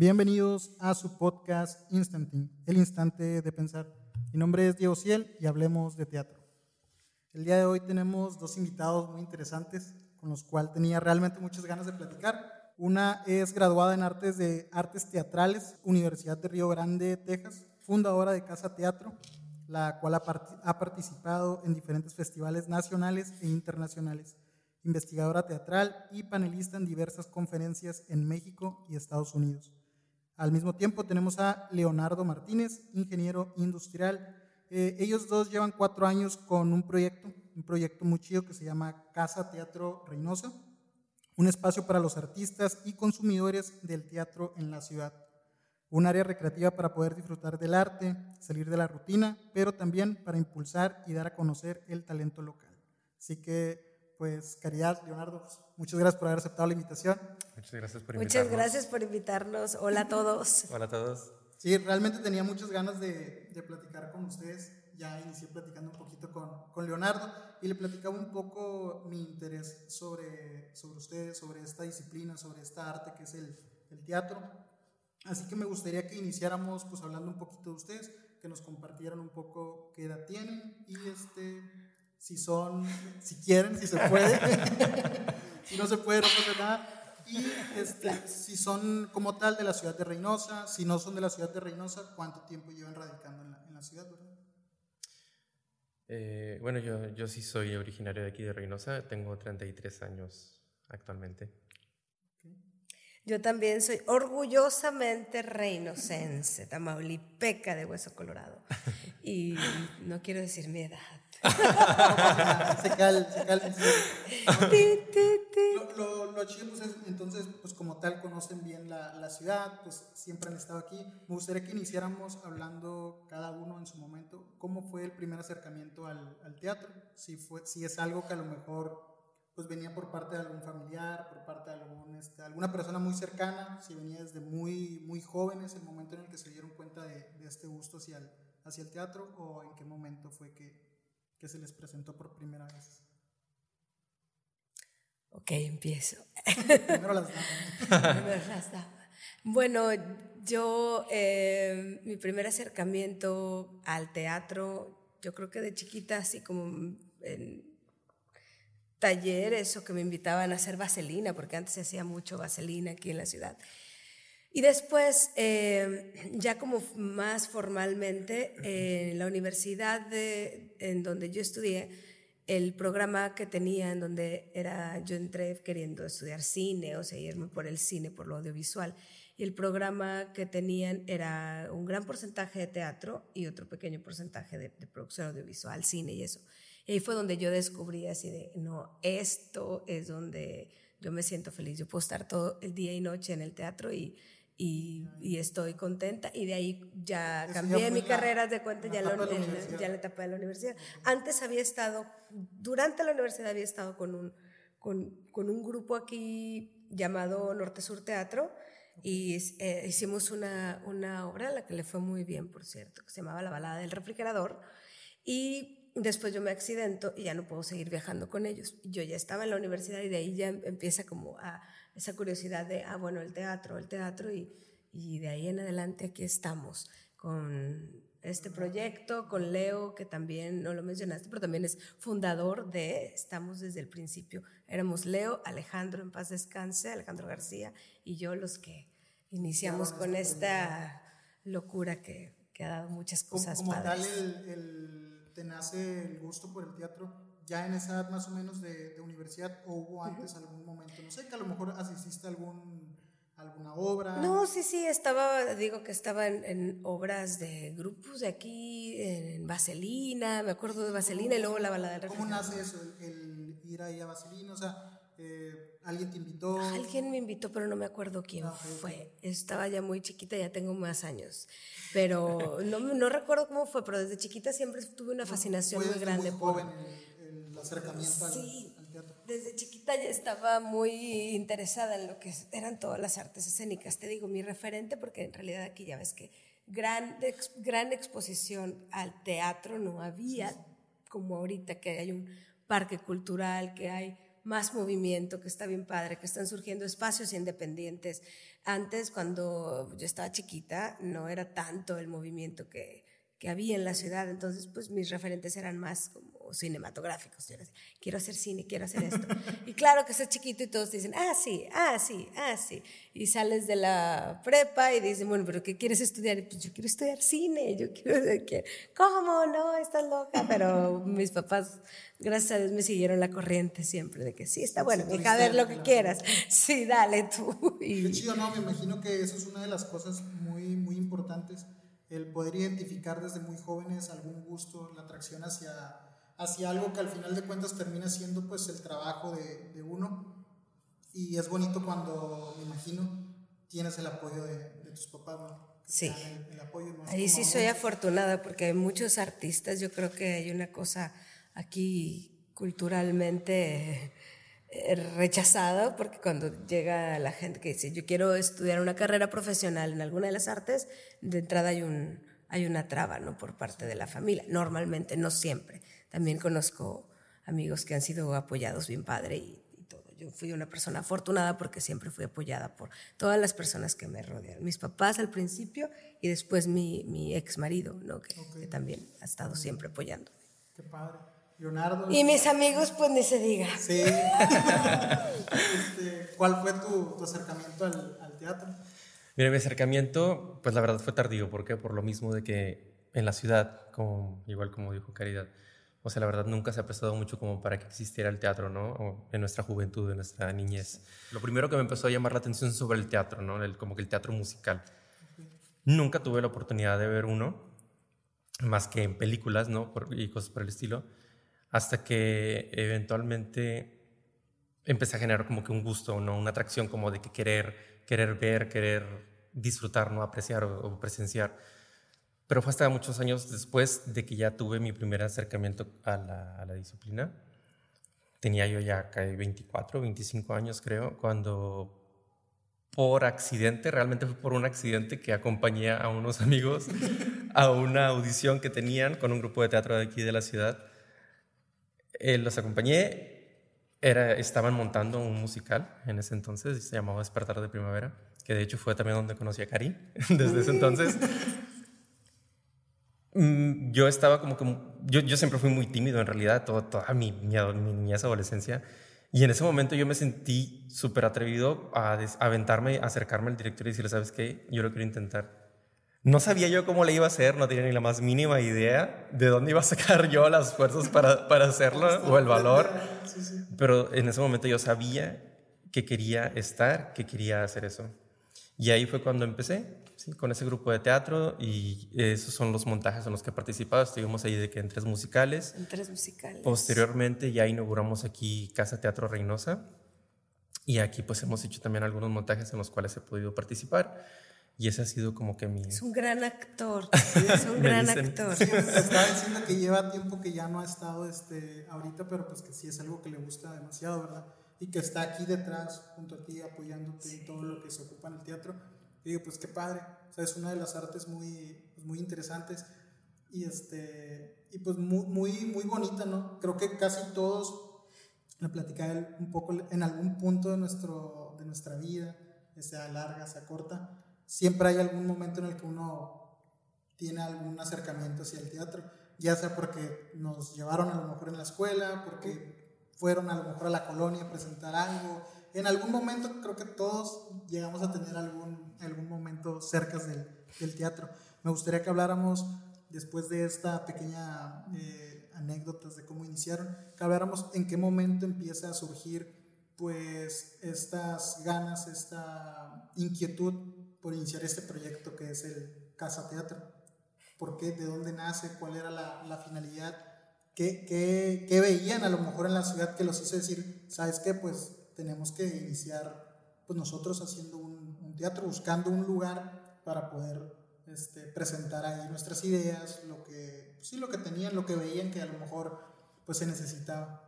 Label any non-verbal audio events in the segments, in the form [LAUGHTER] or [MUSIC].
Bienvenidos a su podcast Instanting, el instante de pensar. Mi nombre es Diego Ciel y hablemos de teatro. El día de hoy tenemos dos invitados muy interesantes con los cuales tenía realmente muchas ganas de platicar. Una es graduada en Artes de Artes Teatrales, Universidad de Río Grande, Texas, fundadora de Casa Teatro, la cual ha participado en diferentes festivales nacionales e internacionales investigadora teatral y panelista en diversas conferencias en México y Estados Unidos. Al mismo tiempo tenemos a Leonardo Martínez, ingeniero industrial. Eh, ellos dos llevan cuatro años con un proyecto, un proyecto muy chido que se llama Casa Teatro Reynosa, un espacio para los artistas y consumidores del teatro en la ciudad. Un área recreativa para poder disfrutar del arte, salir de la rutina, pero también para impulsar y dar a conocer el talento local. Así que pues caridad, Leonardo, pues, muchas gracias por haber aceptado la invitación. Muchas gracias por invitarnos. Muchas gracias por invitarnos. Hola a todos. [LAUGHS] Hola a todos. Sí, realmente tenía muchas ganas de, de platicar con ustedes. Ya inicié platicando un poquito con, con, Leonardo y le platicaba un poco mi interés sobre, sobre ustedes, sobre esta disciplina, sobre esta arte que es el, el teatro. Así que me gustaría que iniciáramos pues hablando un poquito de ustedes, que nos compartieran un poco qué edad tienen y este si son, si quieren, si se puede. [LAUGHS] si no se puede, no pasa nada. Y este, si son como tal de la ciudad de Reynosa, si no son de la ciudad de Reynosa, ¿cuánto tiempo llevan radicando en la, en la ciudad? Eh, bueno, yo, yo sí soy originario de aquí de Reynosa, tengo 33 años actualmente. Yo también soy orgullosamente reinocense, tamaulipeca de Hueso Colorado. [LAUGHS] Y no quiero decir mi edad, se cal, Lo, lo, chido pues es, entonces, pues como tal conocen bien la, la, ciudad, pues siempre han estado aquí. Me gustaría que iniciáramos hablando cada uno en su momento, cómo fue el primer acercamiento al, al teatro, si, fue, si es algo que a lo mejor pues venía por parte de algún familiar, por parte de algún, este, alguna persona muy cercana, si venía desde muy, muy jóvenes, el momento en el que se dieron cuenta de, de este gusto hacia el, hacia el teatro, o en qué momento fue que, que se les presentó por primera vez? Ok, empiezo. Primero las damas. Bueno, yo, eh, mi primer acercamiento al teatro, yo creo que de chiquita, así como en talleres o que me invitaban a hacer vaselina, porque antes se hacía mucho vaselina aquí en la ciudad. Y después, eh, [CLEARS THROAT] ya como más formalmente, en la universidad de, en donde yo estudié, el programa que tenía en donde era, yo entré queriendo estudiar cine, o sea, irme por el cine, por lo audiovisual, y el programa que tenían era un gran porcentaje de teatro y otro pequeño porcentaje de, de producción audiovisual, cine y eso. Y ahí fue donde yo descubrí así de, no, esto es donde yo me siento feliz, yo puedo estar todo el día y noche en el teatro y y, estoy contenta y de ahí ya cambié mi carrera de cuenta ya, la, ya la etapa de la universidad. Antes había estado, durante la universidad había estado con un, con, con un grupo aquí llamado Norte Sur Teatro y eh, hicimos una, una obra a la que le fue muy bien, por cierto, que se llamaba La balada del refrigerador y después yo me accidento y ya no puedo seguir viajando con ellos. Yo ya estaba en la universidad y de ahí ya empieza como a esa curiosidad de, ah, bueno, el teatro, el teatro, y, y de ahí en adelante aquí estamos con este proyecto, con Leo, que también no lo mencionaste, pero también es fundador de, estamos desde el principio, éramos Leo, Alejandro en paz descanse, Alejandro García, y yo los que iniciamos con esta locura que, que, ha dado muchas cosas. Como, como tal, el, te nace el gusto por el teatro ya en esa edad más o menos de, universidad o hubo antes algún momento, no sé, que a lo mejor asististe a algún, alguna obra. No, sí, sí, estaba, digo que estaba en, obras de grupos de aquí, en Vaselina, me acuerdo de Vaselina y luego la balada del ¿Cómo nace eso, el, ir ahí a Vaselina? O sea, eh, ¿alguien te invitó? Alguien me invitó, pero no me acuerdo quién ah, fue. Estaba ya muy chiquita, ya tengo más años. Pero [LAUGHS] no, no recuerdo cómo fue, pero desde chiquita siempre tuve una fascinación muy grande. Muy joven, acercamiento al, teatro. Desde chiquita ya estaba muy interesada en lo que eran todas las artes escénicas. Te digo, mi referente, porque en realidad aquí ya ves que gran, gran exposición al teatro no había, como ahorita que hay un parque cultural, que hay más movimiento, que está bien padre, que están surgiendo espacios independientes. Antes, cuando yo estaba chiquita, no era tanto el movimiento que, que había en la ciudad, entonces pues mis referentes eran más como cinematográficos. Yo decía, quiero hacer cine, quiero hacer esto. [LAUGHS] y claro que estás chiquito y todos te dicen, ah, sí, ah, sí, ah, sí. Y sales de la prepa y dicen, bueno, pero ¿qué quieres estudiar? Y pues yo quiero estudiar cine, yo quiero, ¿cómo? No, estás loca. Pero mis papás, gracias a Dios, me siguieron la corriente siempre de que sí, está bueno, hija, a ver lo que quieras. [LAUGHS] Sí, dale tú. Y... Qué chido, no, me imagino que eso es una de las cosas muy, muy importantes el poder identificar desde muy jóvenes algún gusto, la atracción hacia, hacia algo que al final de cuentas termina siendo pues el trabajo de, de uno. Y es bonito cuando, me imagino, tienes el apoyo de, tus papás, ¿no? Sí. Ahí sí soy afortunada porque hay muchos artistas, yo creo que hay una cosa aquí culturalmente rechazada porque cuando llega la gente que dice yo quiero estudiar una carrera profesional en alguna de las artes, de entrada hay, un, hay una traba ¿no? por parte de la familia, normalmente, no siempre. También conozco amigos que han sido apoyados bien padre y, todo. Yo fui una persona afortunada porque siempre fui apoyada por todas las personas que me rodean. Mis papás al principio y después mi, mi ex marido, ¿no? que, que también ha estado siempre apoyando. Qué padre. Leonardo. Y mis amigos, pues ni se diga. Sí. [LAUGHS] Este, ¿Cuál fue tu, acercamiento al, teatro? Mira, mi acercamiento, pues la verdad fue tardío. ¿Por qué? Por lo mismo de que en la ciudad, como, igual como dijo Caridad, o sea, la verdad nunca se ha prestado mucho como para que existiera el teatro, ¿no? en nuestra juventud, en nuestra niñez. Lo primero que me empezó a llamar la atención sobre el teatro, ¿no? El, como que el teatro musical. Nunca tuve la oportunidad de ver uno, más que en películas, ¿no? y cosas por el estilo hasta que eventualmente empecé a generar como que un gusto, ¿no? una atracción como de que querer, querer ver, querer disfrutar, ¿no? apreciar o, presenciar. Pero fue hasta muchos años después de que ya tuve mi primer acercamiento a la, a la disciplina. Tenía yo ya 24, 25 años creo, cuando por accidente, realmente fue por un accidente que acompañé a unos [LAUGHS] amigos a una audición que tenían con un grupo de teatro de aquí de la ciudad eh, los acompañé, estaban montando un musical en ese entonces, se llamaba Despertar de Primavera, que de hecho fue también donde conocí a Karin, [LAUGHS] desde ese entonces. Mm, yo estaba como que, yo, yo siempre fui muy tímido en realidad, toda, toda mi, mi, mi adolescencia, y en ese momento yo me sentí súper atrevido a aventarme, a acercarme al director y decirle, ¿sabes qué? Yo lo quiero intentar. No sabía yo cómo le iba a hacer, no tenía ni la más mínima idea de dónde iba a sacar yo las fuerzas para, para hacerlo o el valor. Pero en ese momento yo sabía que quería estar, que quería hacer eso. Y ahí fue cuando empecé, ¿sí? con ese grupo de teatro y esos son los montajes en los que he participado. Estuvimos ahí de que en tres musicales. En tres musicales. Posteriormente ya inauguramos aquí Casa Teatro Reynosa y aquí pues hemos hecho también algunos montajes en los cuales he podido participar. Y ese ha sido como que mi... Es un gran actor, [LAUGHS] es un gran actor. estaba diciendo que lleva tiempo que ya no ha estado este, ahorita, pero pues que sí es algo que le gusta demasiado, ¿verdad? Y que está aquí detrás, junto a ti, apoyándote en todo lo que se ocupa en el teatro. Y digo, pues qué padre. O sea, es una de las artes muy, pues, muy interesantes y, este, y pues muy, muy, muy bonita, ¿no? Creo que casi todos, la platicaba un poco en algún punto de, nuestro, de nuestra vida, sea larga, sea corta, siempre hay algún momento en el que uno tiene algún acercamiento hacia el teatro, ya sea porque nos llevaron a lo mejor en la escuela, porque fueron a lo mejor a la colonia a presentar algo. En algún momento creo que todos llegamos a tener algún, algún momento cerca del, teatro. Me gustaría que habláramos, después de esta pequeña eh, anécdotas de cómo iniciaron, que habláramos en qué momento empieza a surgir pues estas ganas, esta inquietud por iniciar este proyecto que es el Casa Teatro. ¿Por qué? ¿De dónde nace? ¿Cuál era la, la finalidad? ¿Qué, ¿Qué, qué, veían a lo mejor en la ciudad que los hizo decir, sabes qué? Pues tenemos que iniciar pues nosotros haciendo un, un teatro, buscando un lugar para poder este, presentar ahí nuestras ideas, lo que, sí, lo que tenían, lo que veían que a lo mejor pues se necesitaba.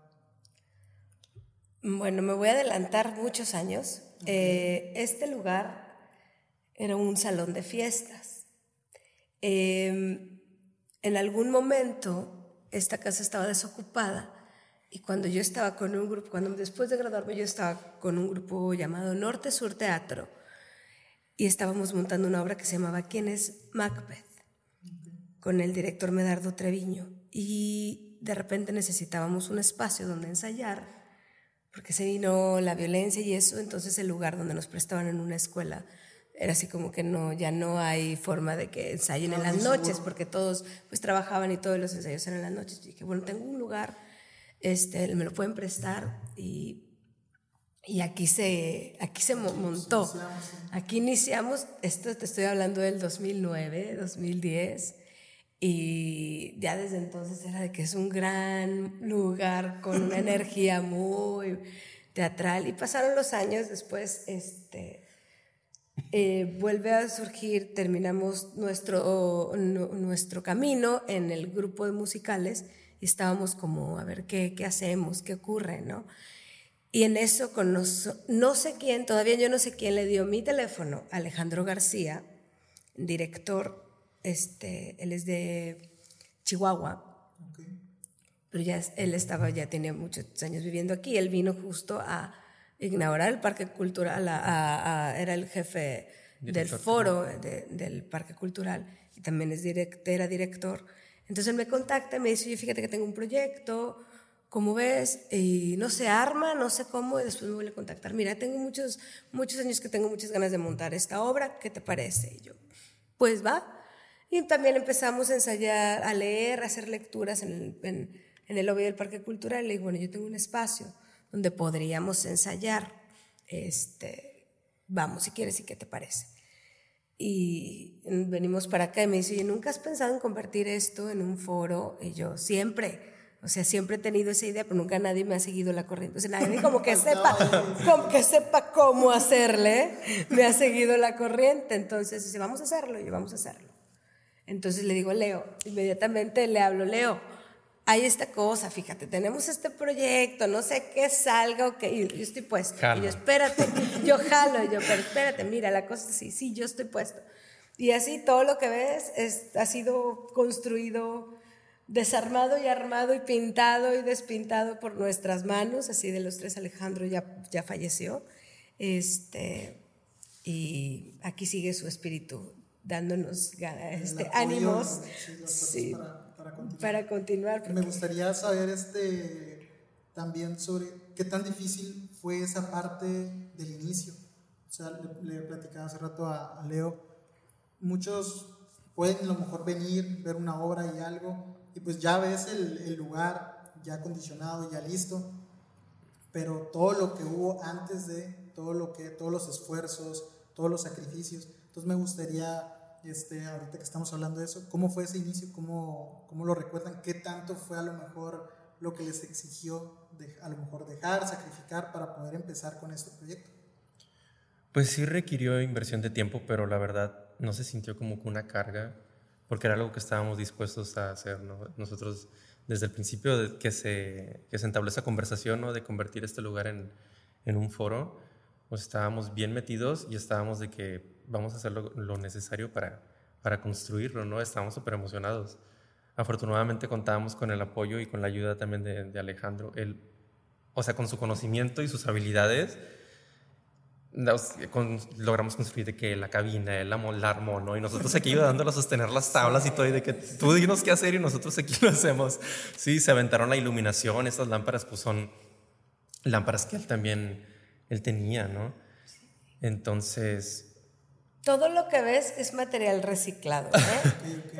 Bueno, me voy a adelantar muchos años. Eh, este lugar era un salón de fiestas. Em, en algún momento esta casa estaba desocupada Y cuando yo estaba con un grupo, cuando después de graduarme yo estaba con un grupo llamado Norte Sur Teatro y estábamos montando una obra que se llamaba ¿Quién es Macbeth? con el director Medardo Treviño. Y de repente necesitábamos un espacio donde ensayar, porque se vino la violencia y eso, entonces el lugar donde nos prestaban en una escuela era así como que no, ya no hay forma de que ensayen en las noches, porque todos pues trabajaban y todos los ensayos eran en las noches. Y dije, bueno, tengo un lugar, este, me lo pueden prestar y, y aquí se, aquí se montó. Aquí iniciamos, esto te estoy hablando del 2009, 2010. Y ya desde entonces era de que es un gran lugar con una [LAUGHS] energía muy teatral. Y pasaron los años después, este, eh, vuelve a surgir, terminamos nuestro, nuestro camino en el grupo de musicales y estábamos como, a ver, ¿qué, qué hacemos? ¿Qué ocurre? ¿no? Y en eso, con no sé quién, todavía yo no sé quién le dio mi teléfono, Alejandro García, director, este, él es de Chihuahua, pero ya él estaba, ya tenía muchos años viviendo aquí, él vino justo a inaugurar el Parque Cultural, era el jefe del foro del Parque Cultural y también es era director. Entonces él me contacta y me dice, fíjate que tengo un proyecto, como ves, y no se arma, no sé cómo, y después me vuelve a contactar. Mira, tengo muchos, muchos años que tengo muchas ganas de montar esta obra, ¿qué te parece? Y yo, pues va. Y también empezamos a ensayar, a leer, a hacer lecturas en el, en, en el lobby del Parque Cultural. Y le digo, bueno, yo tengo un espacio donde podríamos ensayar. Este, vamos, si quieres, ¿y qué te parece? Y venimos para acá y me dice, ¿nunca has pensado en convertir esto en un foro? Y yo, siempre. O sea, siempre he tenido esa idea, pero nunca nadie me ha seguido la corriente. O sea, nadie como que [LAUGHS] sepa, como que sepa cómo hacerle, me ha seguido la corriente. Entonces dice, vamos a hacerlo, y vamos a hacerlo. Entonces le digo, Leo, inmediatamente le hablo, Leo, hay esta cosa, fíjate, tenemos este proyecto, no sé qué salga o qué, yo estoy puesto. Y yo, espérate, yo jalo, yo, pero espérate, mira, la cosa es así, sí, yo estoy puesto. Y así todo lo que ves es, ha sido construido, desarmado y armado y pintado y despintado por nuestras manos, así de los tres, Alejandro ya, ya falleció. Este, y aquí sigue su espíritu dándonos este, ánimos. Sí, para continuar. Me gustaría saber este, también sobre qué tan difícil fue esa parte del inicio. O sea, le, platicaba hace rato a, Leo, muchos pueden a lo mejor venir, ver una obra y algo, y pues ya ves el, el lugar ya acondicionado, ya listo, pero todo lo que hubo antes de, todo lo que, todos los esfuerzos, todos los sacrificios. Entonces me gustaría este, ahorita que estamos hablando de eso, ¿cómo fue ese inicio? ¿Cómo, cómo lo recuerdan? ¿Qué tanto fue a lo mejor lo que les exigió de, a lo mejor dejar, sacrificar para poder empezar con este proyecto? Pues sí requirió inversión de tiempo, pero la verdad no se sintió como una carga, porque era algo que estábamos dispuestos a hacer. Nosotros, desde el principio de que, se, que se entabló esa conversación ¿no? de convertir este lugar en, en un foro, pues estábamos bien metidos y estábamos de que vamos a hacer lo, necesario para, para construirlo, ¿no? Estábamos súper emocionados. Afortunadamente contábamos con el apoyo y con la ayuda también de, Alejandro. Él, o sea, con su conocimiento y sus habilidades, logramos construir de que la cabina, el, el armo, ¿no? Y nosotros aquí ayudándolo a sostener las tablas y todo, y de que tú dinos qué hacer y nosotros aquí lo hacemos. Sí, se aventaron la iluminación, estas lámparas pues son lámparas que él también, él tenía, ¿no? Entonces, todo lo que ves es material reciclado. ¿eh?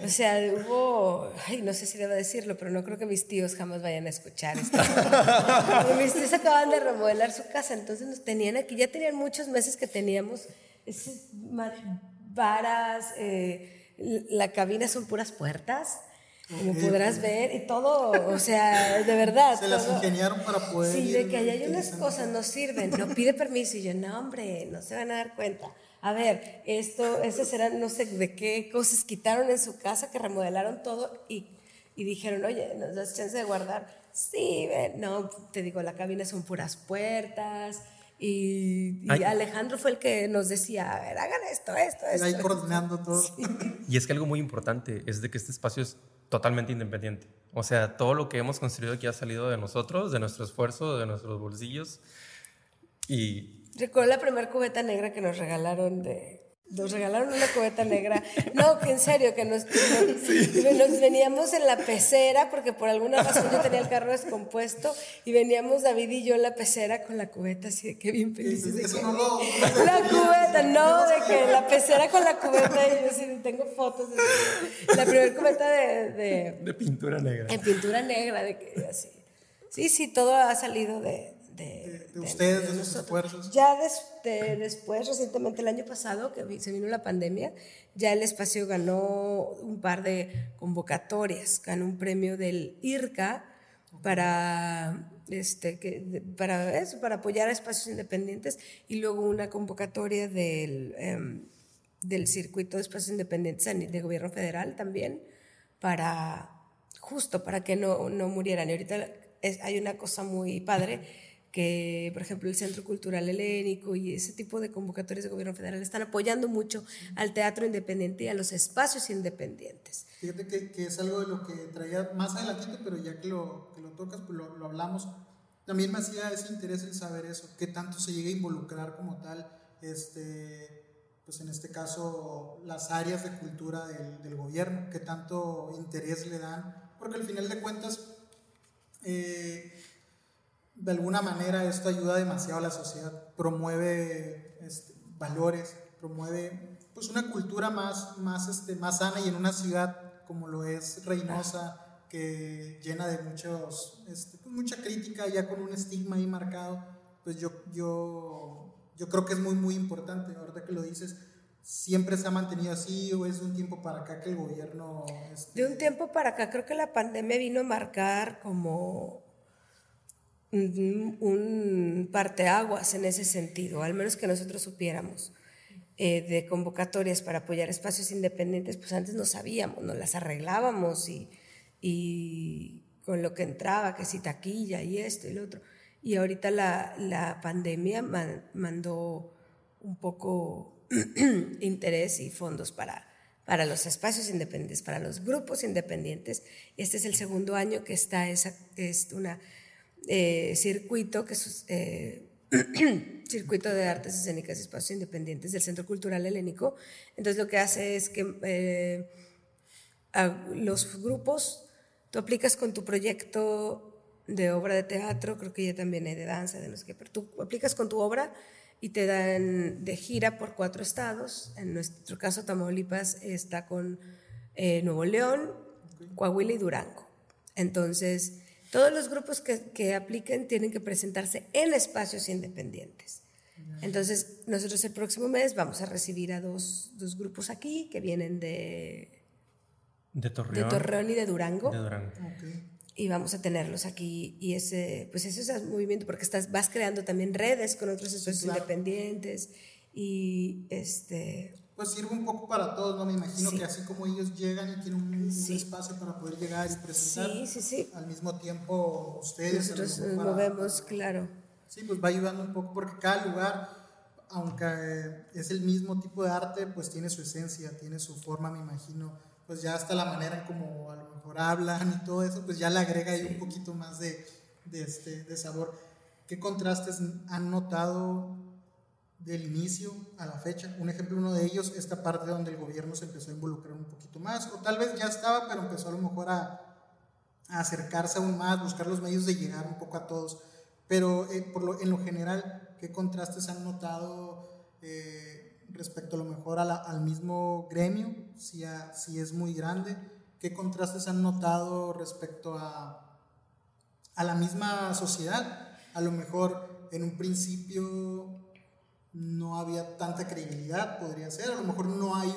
[LAUGHS] O sea, hubo, ay, no sé si debo decirlo, pero no creo que mis tíos jamás vayan a escuchar esto. [LAUGHS] mis tíos acaban de remodelar su casa, entonces nos tenían aquí, ya tenían muchos meses que teníamos esas varas, eh, la cabina son puras puertas. Como podrás ver, y todo, o sea, de verdad. Se las ingeniaron para poder. Sí, de que hay unas cosas no sirven, no pide permiso, y yo, no, hombre, no se van a dar cuenta a ver, esto, esas eran, no sé de qué cosas quitaron en su casa, que remodelaron todo y, y dijeron, oye, ¿nos das chance de guardar? Sí, no, te digo, la cabina son puras puertas. Y, Alejandro fue el que nos decía, a ver, hagan esto, esto, esto. Ahí coordinando todo. Y es que algo muy importante es de que este espacio es totalmente independiente. O sea, todo lo que hemos construido aquí ha salido de nosotros, de nuestro esfuerzo, de nuestros bolsillos. Y... Recuerdo la primera cubeta negra que nos regalaron de, nos regalaron una cubeta negra. No, que en serio, que nos, nos, veníamos en la pecera, porque por alguna razón yo tenía el carro descompuesto, y veníamos David y yo en la pecera con la cubeta, así de que bien felices. De que, la cubeta, no, de que la pecera con la cubeta, y yo sí tengo fotos. De, la primera cubeta de, de, pintura negra. En pintura negra, de que así. Sí, sí, todo ha salido de, de, ustedes, de, sus esfuerzos. Ya después, recientemente el año pasado, que se vino la pandemia, ya el espacio ganó un par de convocatorias, ganó un premio del IRCA para, este, que, para, eso, para apoyar a espacios independientes y luego una convocatoria del, em, del circuito de espacios independientes de gobierno federal también para justo para que no, no murieran. Y ahorita hay una cosa muy padre que, por ejemplo, el Centro Cultural Helénico y ese tipo de convocatorias de gobierno federal están apoyando mucho al teatro independiente y a los espacios independientes. Fíjate que, es algo de lo que traía más adelantito, pero ya que lo, que lo tocas, pues lo, lo, hablamos. También me hacía ese interés en saber eso, qué tanto se llega a involucrar como tal, este, pues en este caso, las áreas de cultura del, del gobierno, qué tanto interés le dan, porque al final de cuentas, eh, de alguna manera esto ayuda demasiado a la sociedad, promueve este, valores, promueve pues una cultura más, más, este, más sana y en una ciudad como lo es Reynosa, que llena de muchos, este, pues mucha crítica, ya con un estigma ahí marcado, pues yo, yo, yo creo que es muy, muy importante, ahorita que lo dices, siempre se ha mantenido así o es de un tiempo para acá que el gobierno... Este... De un tiempo para acá, creo que la pandemia vino a marcar como un parteaguas en ese sentido, al menos que nosotros supiéramos. Eh, de convocatorias para apoyar espacios independientes, pues antes no sabíamos, nos las arreglábamos y, con lo que entraba, que si taquilla y esto y lo otro. Y ahorita la, la pandemia mandó un poco [CLEARS THROAT] interés y fondos para, para los espacios independientes, para los grupos independientes. Este es el segundo año que está esa, es una eh, circuito, que es eh, [CLEARS THROAT] circuito de artes escénicas y espacios independientes del Centro Cultural Helénico. Entonces lo que hace es que eh, los grupos, tú aplicas con tu proyecto de obra de teatro, creo que ya también hay de danza, de no sé qué, pero tú aplicas con tu obra y te dan de gira por cuatro estados. En nuestro caso, Tamaulipas está con Nuevo León, Coahuila y Durango. Entonces, todos los grupos que, que apliquen tienen que presentarse en espacios independientes. Entonces, nosotros el próximo mes vamos a recibir a dos, dos grupos aquí que vienen de, de, Torreón. de Torreón y de Durango. De Durango. Y vamos a tenerlos aquí. Y ese, pues ese es el movimiento, porque estás, vas creando también redes con otros espacios independientes. Y este, pues sirve un poco para todos, ¿no? Me imagino que así como ellos llegan y tienen un, espacio para poder llegar y presentar, al mismo tiempo ustedes... Nosotros nos movemos, claro. Sí, pues va ayudando un poco porque cada lugar, aunque es el mismo tipo de arte, pues tiene su esencia, tiene su forma, me imagino. Pues ya hasta la manera en como a lo mejor hablan y todo eso, pues ya le agrega ahí un poquito más de, de, este, de sabor. ¿Qué contrastes han notado del inicio a la fecha. Un ejemplo, uno de ellos, esta parte donde el gobierno se empezó a involucrar un poquito más, o tal vez ya estaba, pero empezó a lo mejor a, acercarse aún más, buscar los medios de llegar un poco a todos. Pero eh, por lo, en lo general, ¿qué contrastes han notado eh, respecto a lo mejor al mismo gremio, si, si es muy grande? ¿Qué contrastes han notado respecto a, a la misma sociedad? A lo mejor en un principio no había tanta credibilidad, podría ser. A lo mejor no hay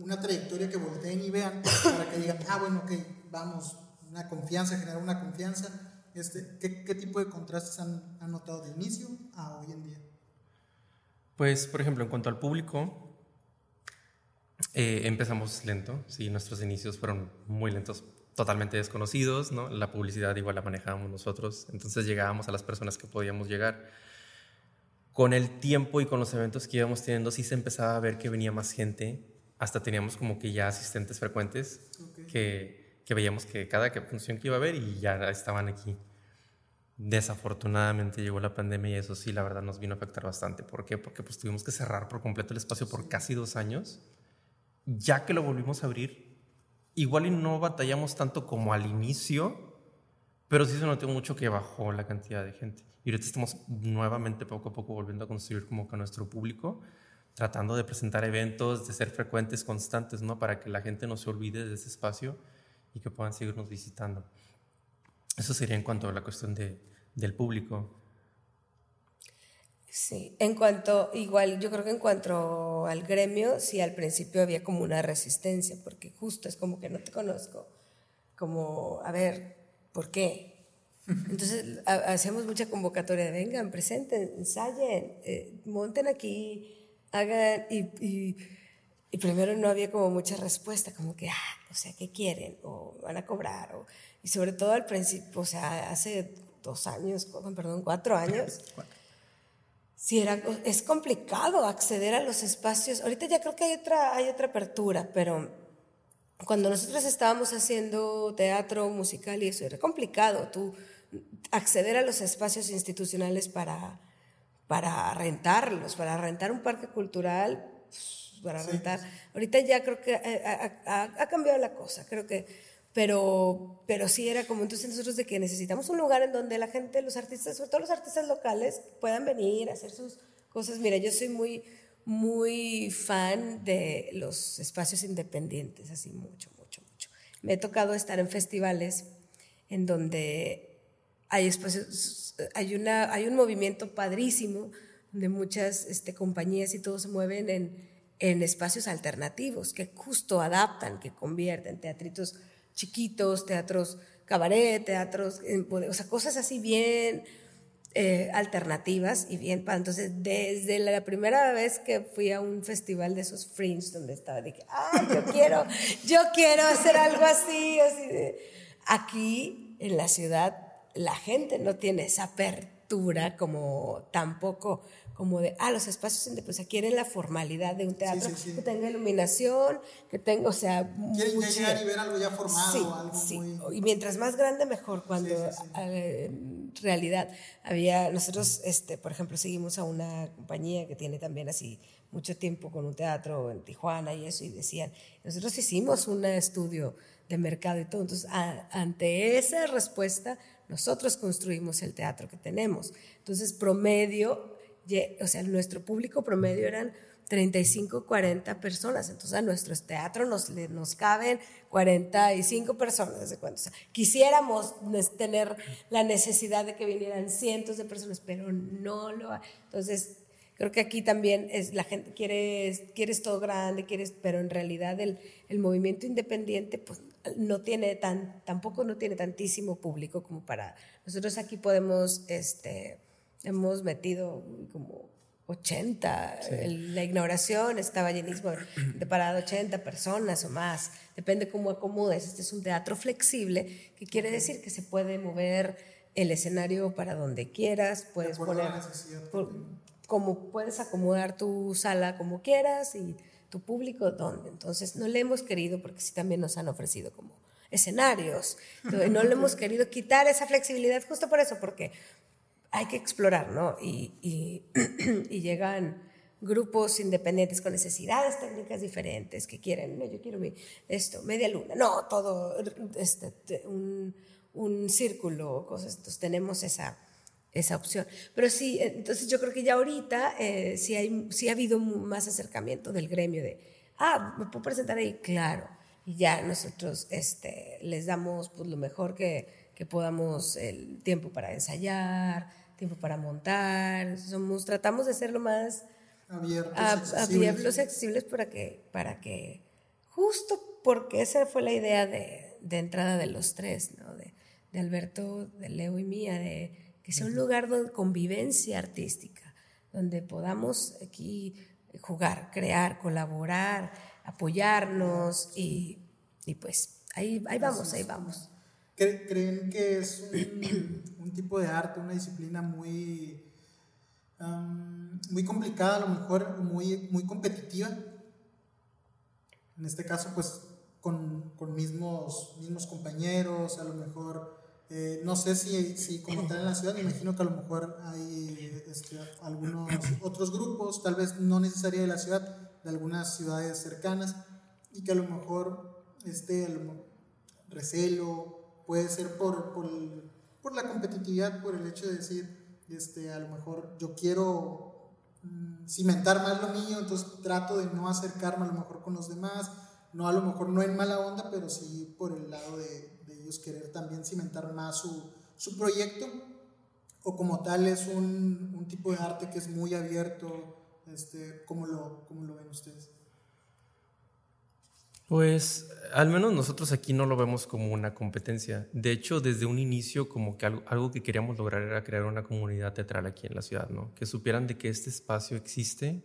una trayectoria que volteen y vean para que digan, ah, bueno, ok, vamos, una confianza, generar una confianza. Este, ¿qué, tipo de contrastes han, notado de inicio a hoy en día? Pues, por ejemplo, en cuanto al público, eh, empezamos lento, sí, nuestros inicios fueron muy lentos, totalmente desconocidos, ¿no? La publicidad igual la manejábamos nosotros, entonces llegábamos a las personas que podíamos llegar con el tiempo y con los eventos que íbamos teniendo, sí se empezaba a ver que venía más gente. Hasta teníamos como que ya asistentes frecuentes que, que veíamos que cada función que iba a haber y ya estaban aquí. Desafortunadamente llegó la pandemia y eso sí, la verdad nos vino a afectar bastante. ¿Por qué? Porque pues tuvimos que cerrar por completo el espacio por casi dos años. Ya que lo volvimos a abrir, igual y no batallamos tanto como al inicio, pero sí se notó mucho que bajó la cantidad de gente. Y ahorita estamos nuevamente poco a poco volviendo a construir como que nuestro público, tratando de presentar eventos, de ser frecuentes, constantes, ¿no? Para que la gente no se olvide de ese espacio y que puedan seguirnos visitando. Eso sería en cuanto a la cuestión de, del público. Sí, en cuanto, igual, yo creo que en cuanto al gremio, sí, al principio había como una resistencia, porque justo es como que no te conozco, como, a ver, ¿por qué? Entonces hacíamos mucha convocatoria vengan, presenten, ensayen, eh, monten aquí, hagan, y, y, y, primero no había como mucha respuesta, como que, ah, o sea, ¿qué quieren? ¿O van a cobrar? O, y sobre todo al principio, o sea, hace dos años, perdón, cuatro años, [LAUGHS] sí era, es complicado acceder a los espacios. Ahorita ya creo que hay otra, hay otra apertura, pero cuando nosotros estábamos haciendo teatro musical y eso, era complicado tú acceder a los espacios institucionales para, para rentarlos, para rentar un parque cultural, pues, para rentar. Ahorita ya creo que ha cambiado la cosa, creo que pero, pero sí era como entonces nosotros de que necesitamos un lugar en donde la gente, los artistas, sobre todo los artistas locales, puedan venir a hacer sus cosas. Mira, yo soy muy, muy fan de los espacios independientes, así mucho, mucho, mucho. Me he tocado estar en festivales en donde hay espacios, hay, una, hay un movimiento padrísimo de muchas este, compañías y todos se mueven en, en espacios alternativos que justo adaptan, que convierten teatritos chiquitos, teatros cabaret, teatros, o sea, cosas así bien eh, alternativas y bien Entonces, desde la primera vez que fui a un festival de esos Fringe, donde estaba, dije, ah, yo quiero, yo quiero hacer algo así, así Aquí, en la ciudad, la gente no tiene esa apertura como tampoco como de, ah, los espacios pues quieren la formalidad de un teatro, que tenga iluminación, que tenga, o sea... Quieren llegar y ver algo ya formado, algo muy... Y mientras más grande, mejor, cuando eh, en realidad había, nosotros, este, por ejemplo, seguimos a una compañía que tiene también así mucho tiempo con un teatro en Tijuana y eso, y decían, nosotros hicimos un estudio de mercado y todo, entonces ante esa respuesta, nosotros construimos el teatro que tenemos. Entonces, promedio o sea, nuestro público promedio eran 35, 40 personas. Entonces a nuestro teatro nos, nos caben 45 personas. ¿de cuánto? quisiéramos tener la necesidad de que vinieran cientos de personas, pero no lo. Entonces, creo que aquí también es, la gente quiere, quieres todo grande, quieres, pero en realidad el, el movimiento independiente pues, no tiene tan, tampoco no tiene tantísimo público como para... Nosotros aquí podemos... Este, hemos metido como 80. la inauguración estaba llenísimo de parado 80 personas o más. Depende cómo acomodes. Este es un teatro flexible, que quiere decir que se puede mover el escenario para donde quieras. Puedes poner. Como puedes acomodar tu sala como quieras y tu público donde. Entonces, no le hemos querido, porque sí también nos han ofrecido como escenarios. no le hemos querido quitar esa flexibilidad justo por eso, porque hay que explorar, ¿no? Y, [CLEARS THROAT] llegan grupos independientes con necesidades técnicas diferentes que quieren, no, yo quiero esto, media luna, no, todo, este, un, un círculo, cosas, entonces tenemos esa, esa opción. Pero sí, entonces yo creo que ya ahorita eh, sí, hay, sí ha habido más acercamiento del gremio de, ah, me puedo presentar ahí, claro, y ya nosotros este, les damos pues, lo mejor que, que podamos, el tiempo para ensayar, tiempo para montar, somos, tratamos de ser lo más abiertos, accesibles. accesibles para que, para que, justo porque esa fue la idea de, de entrada de los tres, ¿no? de, de, Alberto, de Leo y mía, de que sea un lugar de convivencia artística, donde podamos aquí jugar, crear, colaborar, apoyarnos y, y pues ahí, ahí vamos, ahí vamos. ¿Creen que es [CLEARS THROAT] un, tipo de arte, una disciplina muy, muy complicada, a lo mejor muy, muy competitiva? En este caso, pues con, con mismos, mismos compañeros, a lo mejor, eh, no sé si, si como tal en la ciudad, me imagino que a lo mejor hay este, algunos otros grupos, tal vez no necesaria de la ciudad, de algunas ciudades cercanas, y que a lo mejor este recelo puede ser por, por, por la competitividad, por el hecho de decir, este, a lo mejor yo quiero mm, cimentar más lo mío, entonces trato de no acercarme a lo mejor con los demás, no a lo mejor no en mala onda, pero sí por el lado de, ellos querer también cimentar más su, su, proyecto, o como tal es un, un, tipo de arte que es muy abierto, este, ¿cómo, lo, ¿cómo lo ven ustedes? Pues al menos nosotros aquí no lo vemos como una competencia. De hecho, desde un inicio como que algo, algo, que queríamos lograr era crear una comunidad teatral aquí en la ciudad, ¿no? Que supieran de que este espacio existe.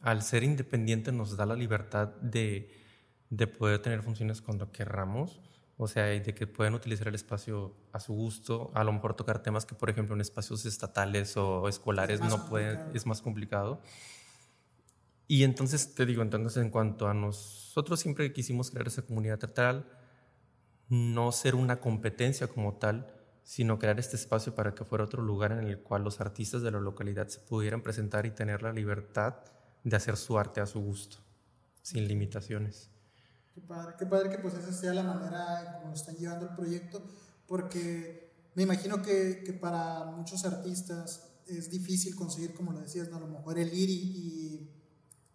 Al ser independiente nos da la libertad de de poder tener funciones cuando querramos, o sea, de que pueden utilizar el espacio a su gusto, a lo mejor tocar temas que, por ejemplo, en espacios estatales o escolares no pueden, es más complicado. Y entonces, te digo, entonces en cuanto a nosotros siempre quisimos crear esa comunidad teatral, no ser una competencia como tal, sino crear este espacio para que fuera otro lugar en el cual los artistas de la localidad se pudieran presentar y tener la libertad de hacer su arte a su gusto, sin limitaciones. Qué padre, qué padre que pues esa sea la manera en cómo están llevando el proyecto, porque me imagino que, que, para muchos artistas es difícil conseguir, como lo decías, ¿no? a lo mejor el ir y,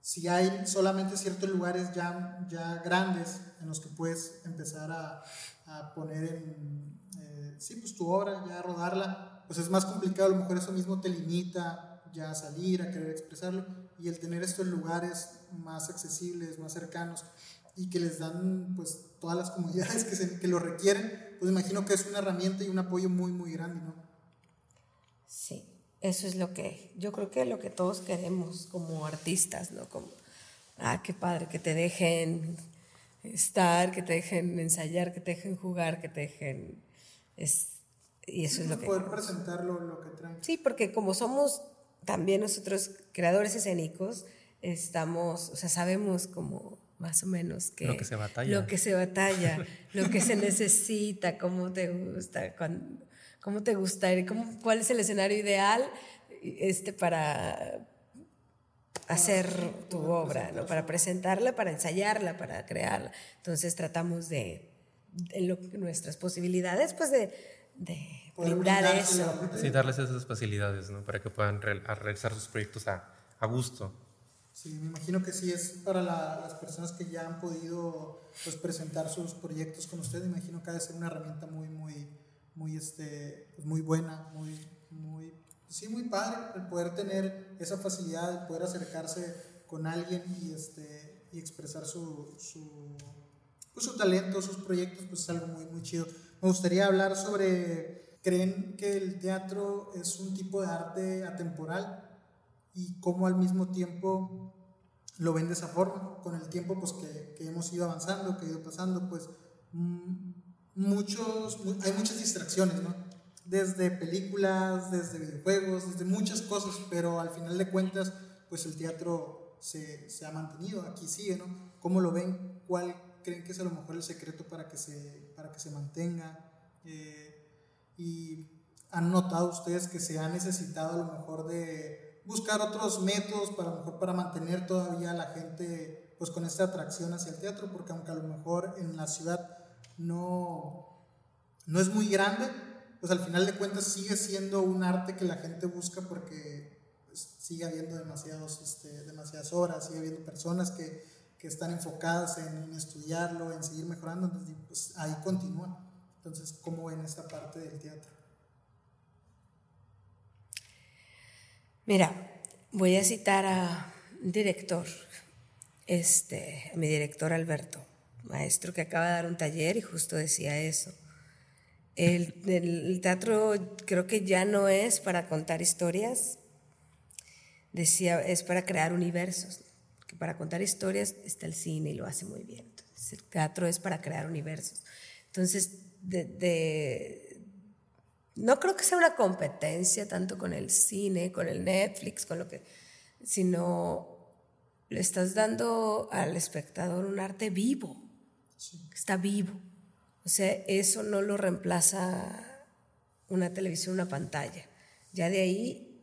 si hay solamente ciertos lugares ya, ya grandes en los que puedes empezar a, a poner en, eh, sí, pues tu obra, ya rodarla, pues es más complicado, a lo mejor eso mismo te limita ya a salir, a querer expresarlo, y el tener estos lugares más accesibles, más cercanos, y que les dan pues todas las comunidades que, se, que lo requieren, pues imagino que es una herramienta y un apoyo muy, muy grande, ¿no? Sí, eso es lo que, yo creo que lo que todos queremos como artistas, ¿no? Como, ah, qué padre, que te dejen estar, que te dejen ensayar, que te dejen jugar, que te dejen... Es, y eso es lo que... Poder presentar lo, que traen. Sí, porque como somos también nosotros creadores escénicos, estamos, o sea, sabemos como más o menos que lo que se batalla, lo que se, batalla, lo que se necesita, cómo te gusta, cómo te gusta, cómo, cuál es el escenario ideal este, para hacer tu obra, ¿no? para presentarla, para ensayarla, para crearla. Entonces tratamos de, en lo, nuestras posibilidades, pues de, de brindar eso. Sí, darles esas facilidades, ¿no? Para que puedan realizar sus proyectos a, a gusto. Sí, me imagino que sí es para las personas que ya han podido pues, presentar sus proyectos con usted, me imagino que ha de ser una herramienta muy, muy, muy, este, pues, muy buena, muy, muy, sí, muy padre el poder tener esa facilidad, el poder acercarse con alguien y, este, y expresar su, su, pues, su talento, sus proyectos, pues es algo muy, muy chido. Me gustaría hablar sobre, ¿creen que el teatro es un tipo de arte atemporal? Y cómo al mismo tiempo lo ven de esa forma. Con el tiempo pues, que, que hemos ido avanzando, que ha ido pasando, pues mm, muchos, hay muchas distracciones, ¿no? Desde películas, desde videojuegos, desde muchas cosas, pero al final de cuentas, pues el teatro se, se ha mantenido, aquí sigue, ¿no? ¿Cómo lo ven? ¿Cuál creen que es a lo mejor el secreto para que se, para que se mantenga? Eh, y han notado ustedes que se ha necesitado a lo mejor de buscar otros métodos para, mejor para mantener todavía a la gente pues con esta atracción hacia el teatro, porque aunque a lo mejor en la ciudad no, no es muy grande, pues al final de cuentas sigue siendo un arte que la gente busca porque pues, sigue habiendo demasiados, este, demasiadas horas, sigue habiendo personas que, que están enfocadas en, estudiarlo, en seguir mejorando, entonces pues ahí continúa. Entonces, ¿cómo ven esta parte del teatro? Mira, voy a citar a un director, este, a mi director Alberto, maestro que acaba de dar un taller y justo decía eso. El, teatro creo que ya no es para contar historias, decía, es para crear universos. Que para contar historias está el cine y lo hace muy bien. El teatro es para crear universos. Entonces, de no creo que sea una competencia tanto con el cine, con el Netflix, con lo que, sino le estás dando al espectador un arte vivo, está vivo. O sea, eso no lo reemplaza una televisión, una pantalla. Ya de ahí,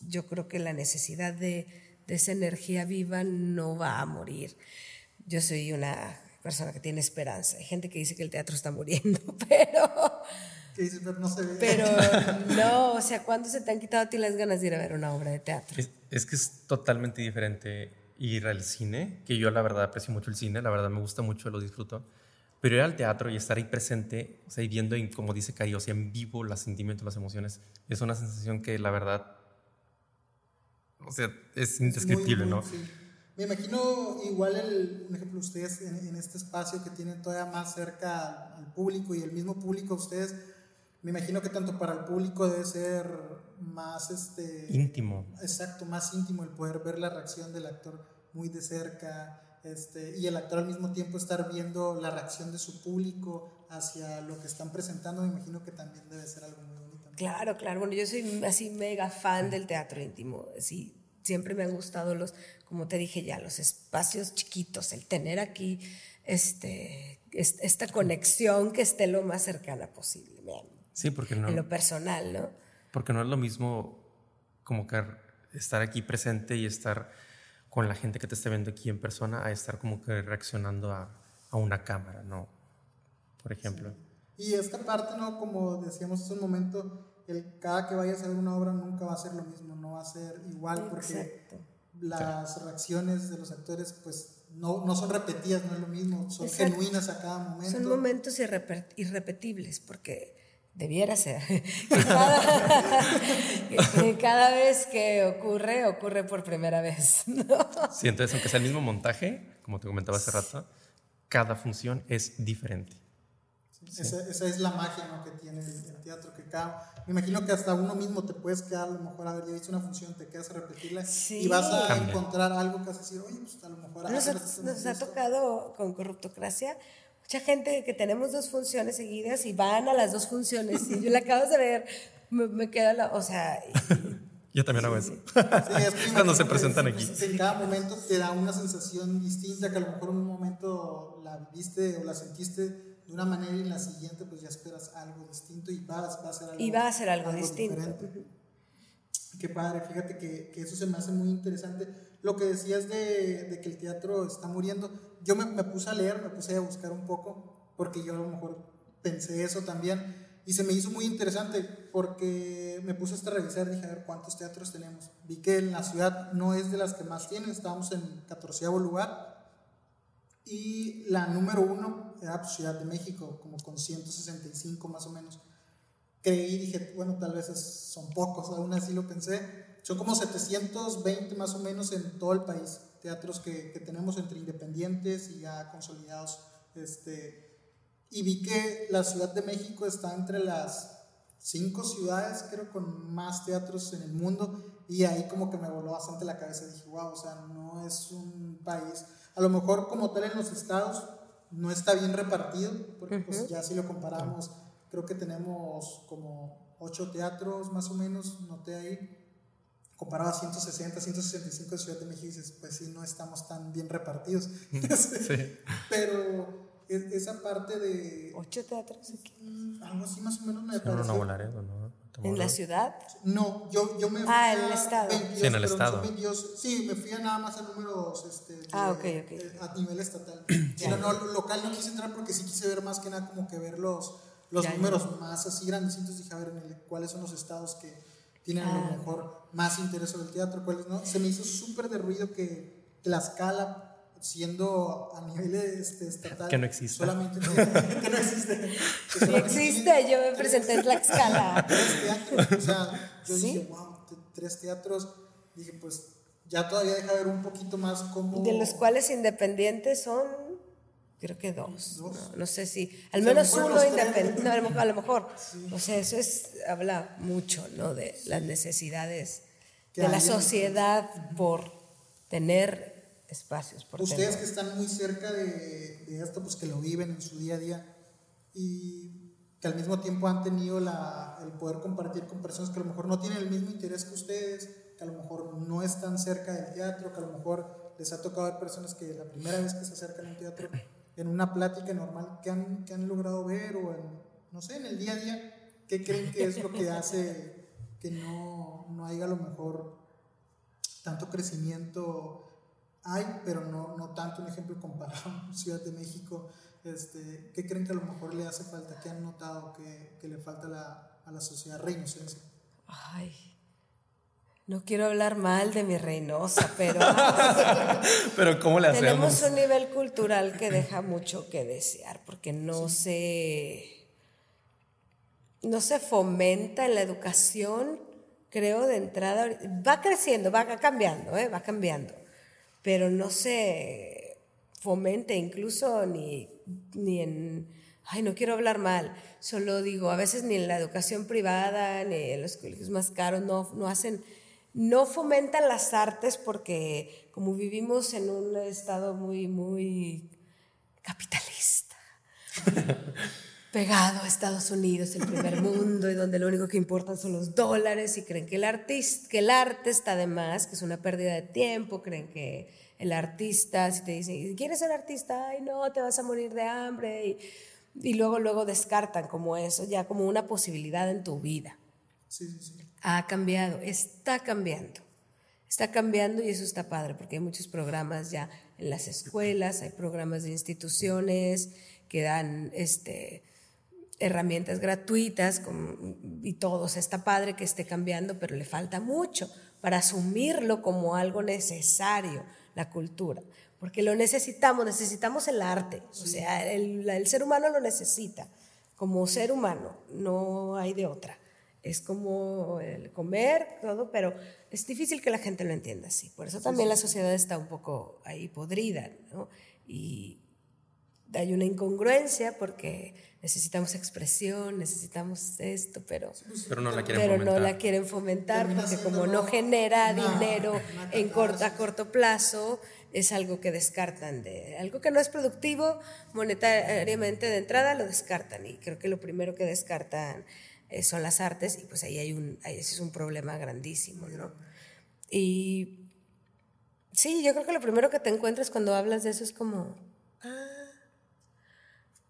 yo creo que la necesidad de, de esa energía viva no va a morir. Yo soy una persona que tiene esperanza. Hay gente que dice que el teatro está muriendo, [LAUGHS] pero... Que dice, pero no se ve. Pero [LAUGHS] no, o sea, ¿cuándo se te han quitado a ti las ganas de ir a ver una obra de teatro? Es, es que es totalmente diferente ir al cine, que yo la verdad aprecio mucho el cine, la verdad me gusta mucho, lo disfruto, pero ir al teatro y estar ahí presente, o sea, y viendo, en, como dice Cari, o sea, en vivo los sentimientos, las emociones, es una sensación que la verdad, o sea, es indescriptible, Muy, muy, ¿no? sí. Me imagino igual, el, un ejemplo, ustedes en, en este espacio que tienen todavía más cerca al público y el mismo público, ustedes, me imagino que tanto para el público debe ser más este Íntimo. exacto más íntimo el poder ver la reacción del actor muy de cerca este, y el actor al mismo tiempo estar viendo la reacción de su público hacia lo que están presentando me imagino que también debe ser algo muy bonito. Claro, claro. Bueno, yo soy así mega fan del teatro íntimo. Así, siempre me han gustado los, como te dije ya, los espacios chiquitos, el tener aquí este, es- esta conexión que esté lo más cercana posible, vean, Sí, porque no, en lo personal, ¿no? porque no es lo mismo como que estar aquí presente y estar con la gente que te esté viendo aquí en persona a estar como que reaccionando a, a una cámara, ¿no? Por ejemplo. y esta parte no como decíamos hace un momento el cada que vayas a ver una obra nunca va a ser lo mismo no va a ser igual porque Exacto. las reacciones de los actores pues no, no son repetidas no es lo mismo son Exacto. genuinas a cada momento Son momentos irrepe- irrepetibles porque debiera ser. [LAUGHS] que, cada, [LAUGHS] que cada vez que ocurre, ocurre por primera vez. [LAUGHS] ¿no? Sí, entonces, aunque sea el mismo montaje, como te comentaba hace rato, cada función es diferente. Esa, esa es la magia ¿no? que tiene el, el teatro, que cada, me imagino que hasta uno mismo te puedes quedar, a lo mejor, a ver, ya viste una función, te quedas a repetirla Sí. y vas a Cambia. encontrar algo que vas a decir, oye, pues a lo mejor... Nos hace ha, ratito nos me ha gustó". tocado con Corruptocracia mucha gente que tenemos dos funciones seguidas y van a las dos funciones y yo la acabo de ver, me, me queda la, o sea, y- [LAUGHS] Yo también hago eso. Sí, es que [LAUGHS] Cuando se presentan sí, aquí. pues, En cada momento te da una sensación distinta, que a lo mejor en un momento la viste o la sentiste de una manera y en la siguiente pues ya esperas algo distinto y vas, va a ser algo y va a ser algo, distinto. diferente. Qué padre, fíjate que, que eso se me hace muy interesante. Lo que decías de, de que el teatro está muriendo, yo me, me puse a leer, me puse a buscar un poco, porque yo a lo mejor pensé eso también, y se me hizo muy interesante, porque me puse hasta a revisar, dije, a ver cuántos teatros tenemos. Vi que en la ciudad no es de las que más tienen, estábamos en 14 lugar, y la número uno era pues, Ciudad de México, como con 165 más o menos creí dije, bueno, tal vez son pocos, aún así lo pensé. Son como 720 más o menos en todo el país, teatros que, que tenemos entre independientes y ya consolidados. Este, y vi que la Ciudad de México está entre las cinco ciudades, creo, con más teatros en el mundo. Y ahí como que me voló bastante la cabeza. Dije, wow, o sea, no es un país. A lo mejor como tal en los estados no está bien repartido, porque pues ya si lo comparamos, creo que tenemos como ocho teatros más o menos, noté ahí. Comparado a 160, 165 de Ciudad de México, dices, pues sí, no estamos tan bien repartidos. [LAUGHS] Sí. Pero esa parte de ocho teatros aquí. algo así más o menos me Sí, no, Laredo, ¿no? En la ciudad. No, yo, yo me fui Ah, en a el estado. 22, Sí, en el estado. son 22. sí, me fui a nada más a números este, de- Ah, ok, ok. eh, a nivel estatal. [CLEARS THROAT] Pero no, lo local no quise entrar porque sí quise ver más que nada como que ver los, los Ya, ya. números más así grandecitos. Dije, a ver, en el- cuáles son los estados que tienen a Ah. lo mejor más interés sobre el teatro, cuáles no. Se me hizo súper de ruido que Tlaxcala, siendo a nivel este, estatal, Que no exista. Solamente, [LAUGHS] que no existe. que solamente existe, yo me presenté en Tlaxcala. tres teatros. O sea, yo ¿Sí? dije, wow, tres teatros. Dije, pues ya todavía deja ver un poquito más cómo. De los cuales independientes son, creo que dos. Dos. No, no sé si, al menos uno independiente. No, a lo mejor. mejor. O sea, eso es, habla mucho, ¿no? De las necesidades Que de la el sociedad por tener espacios. Por Ustedes que tener. están muy cerca de, de esto, pues que lo viven en su día a día y que al mismo tiempo han tenido la, el poder compartir con personas que a lo mejor no tienen el mismo interés que ustedes, que a lo mejor no están cerca del teatro, que a lo mejor les ha tocado ver personas que la primera vez que se acercan a un teatro en una plática normal, ¿qué han, qué han logrado ver o en, no sé, en el día a día, qué creen que es lo que [LAUGHS] hace que no, no haya a lo mejor tanto crecimiento hay, pero no, no tanto un ejemplo comparado [LAUGHS] con Ciudad de México. Este, ¿Qué creen que a lo mejor le hace falta? ¿Qué han notado que, que le falta a la, a la sociedad reinocense? Ay, no quiero hablar mal de mi Reynosa, pero... [LAUGHS] pero ¿cómo le hacemos? Tenemos un nivel cultural que deja mucho que desear, porque no se... No se fomenta en la educación, creo, de entrada. Va creciendo, va cambiando, ¿eh? va cambiando pero no se fomente incluso ni, ni en, ay, no quiero hablar mal, solo digo, a veces ni en la educación privada, ni en los colegios más caros, no, no hacen, no fomentan las artes porque como vivimos en un estado muy, muy capitalista. [LAUGHS] pegado a Estados Unidos, el primer mundo, y donde lo único que importan son los dólares, y creen que el, artista, que el arte está de más, que es una pérdida de tiempo, creen que el artista, si te dicen, ¿quieres ser artista? Ay, no, te vas a morir de hambre, y, y luego, luego descartan como eso, ya como una posibilidad en tu vida. Sí, sí, sí. Ha cambiado, está cambiando. Está cambiando y eso está padre, porque hay muchos programas ya en las escuelas, hay programas de instituciones que dan este, herramientas gratuitas y todo. está padre que esté cambiando, pero le falta mucho para asumirlo como algo necesario, la cultura. Porque lo necesitamos, necesitamos el arte. O sea, el, el ser humano lo necesita. Como ser humano, no hay de otra. Es como el comer, todo, pero es difícil que la gente lo entienda así. Por eso también la sociedad está un poco ahí podrida, ¿no? Y hay una incongruencia porque necesitamos expresión, necesitamos esto, pero, pero no la quieren pero fomentar, no la quieren fomentar porque como no genera dinero en corto, a corto plazo, es algo que descartan de algo que no es productivo monetariamente de entrada lo descartan y creo que lo primero que descartan son las artes y pues ahí hay un ahí ese es un problema grandísimo, ¿no? Y sí, yo creo que lo primero que te encuentras cuando hablas de eso es como ah,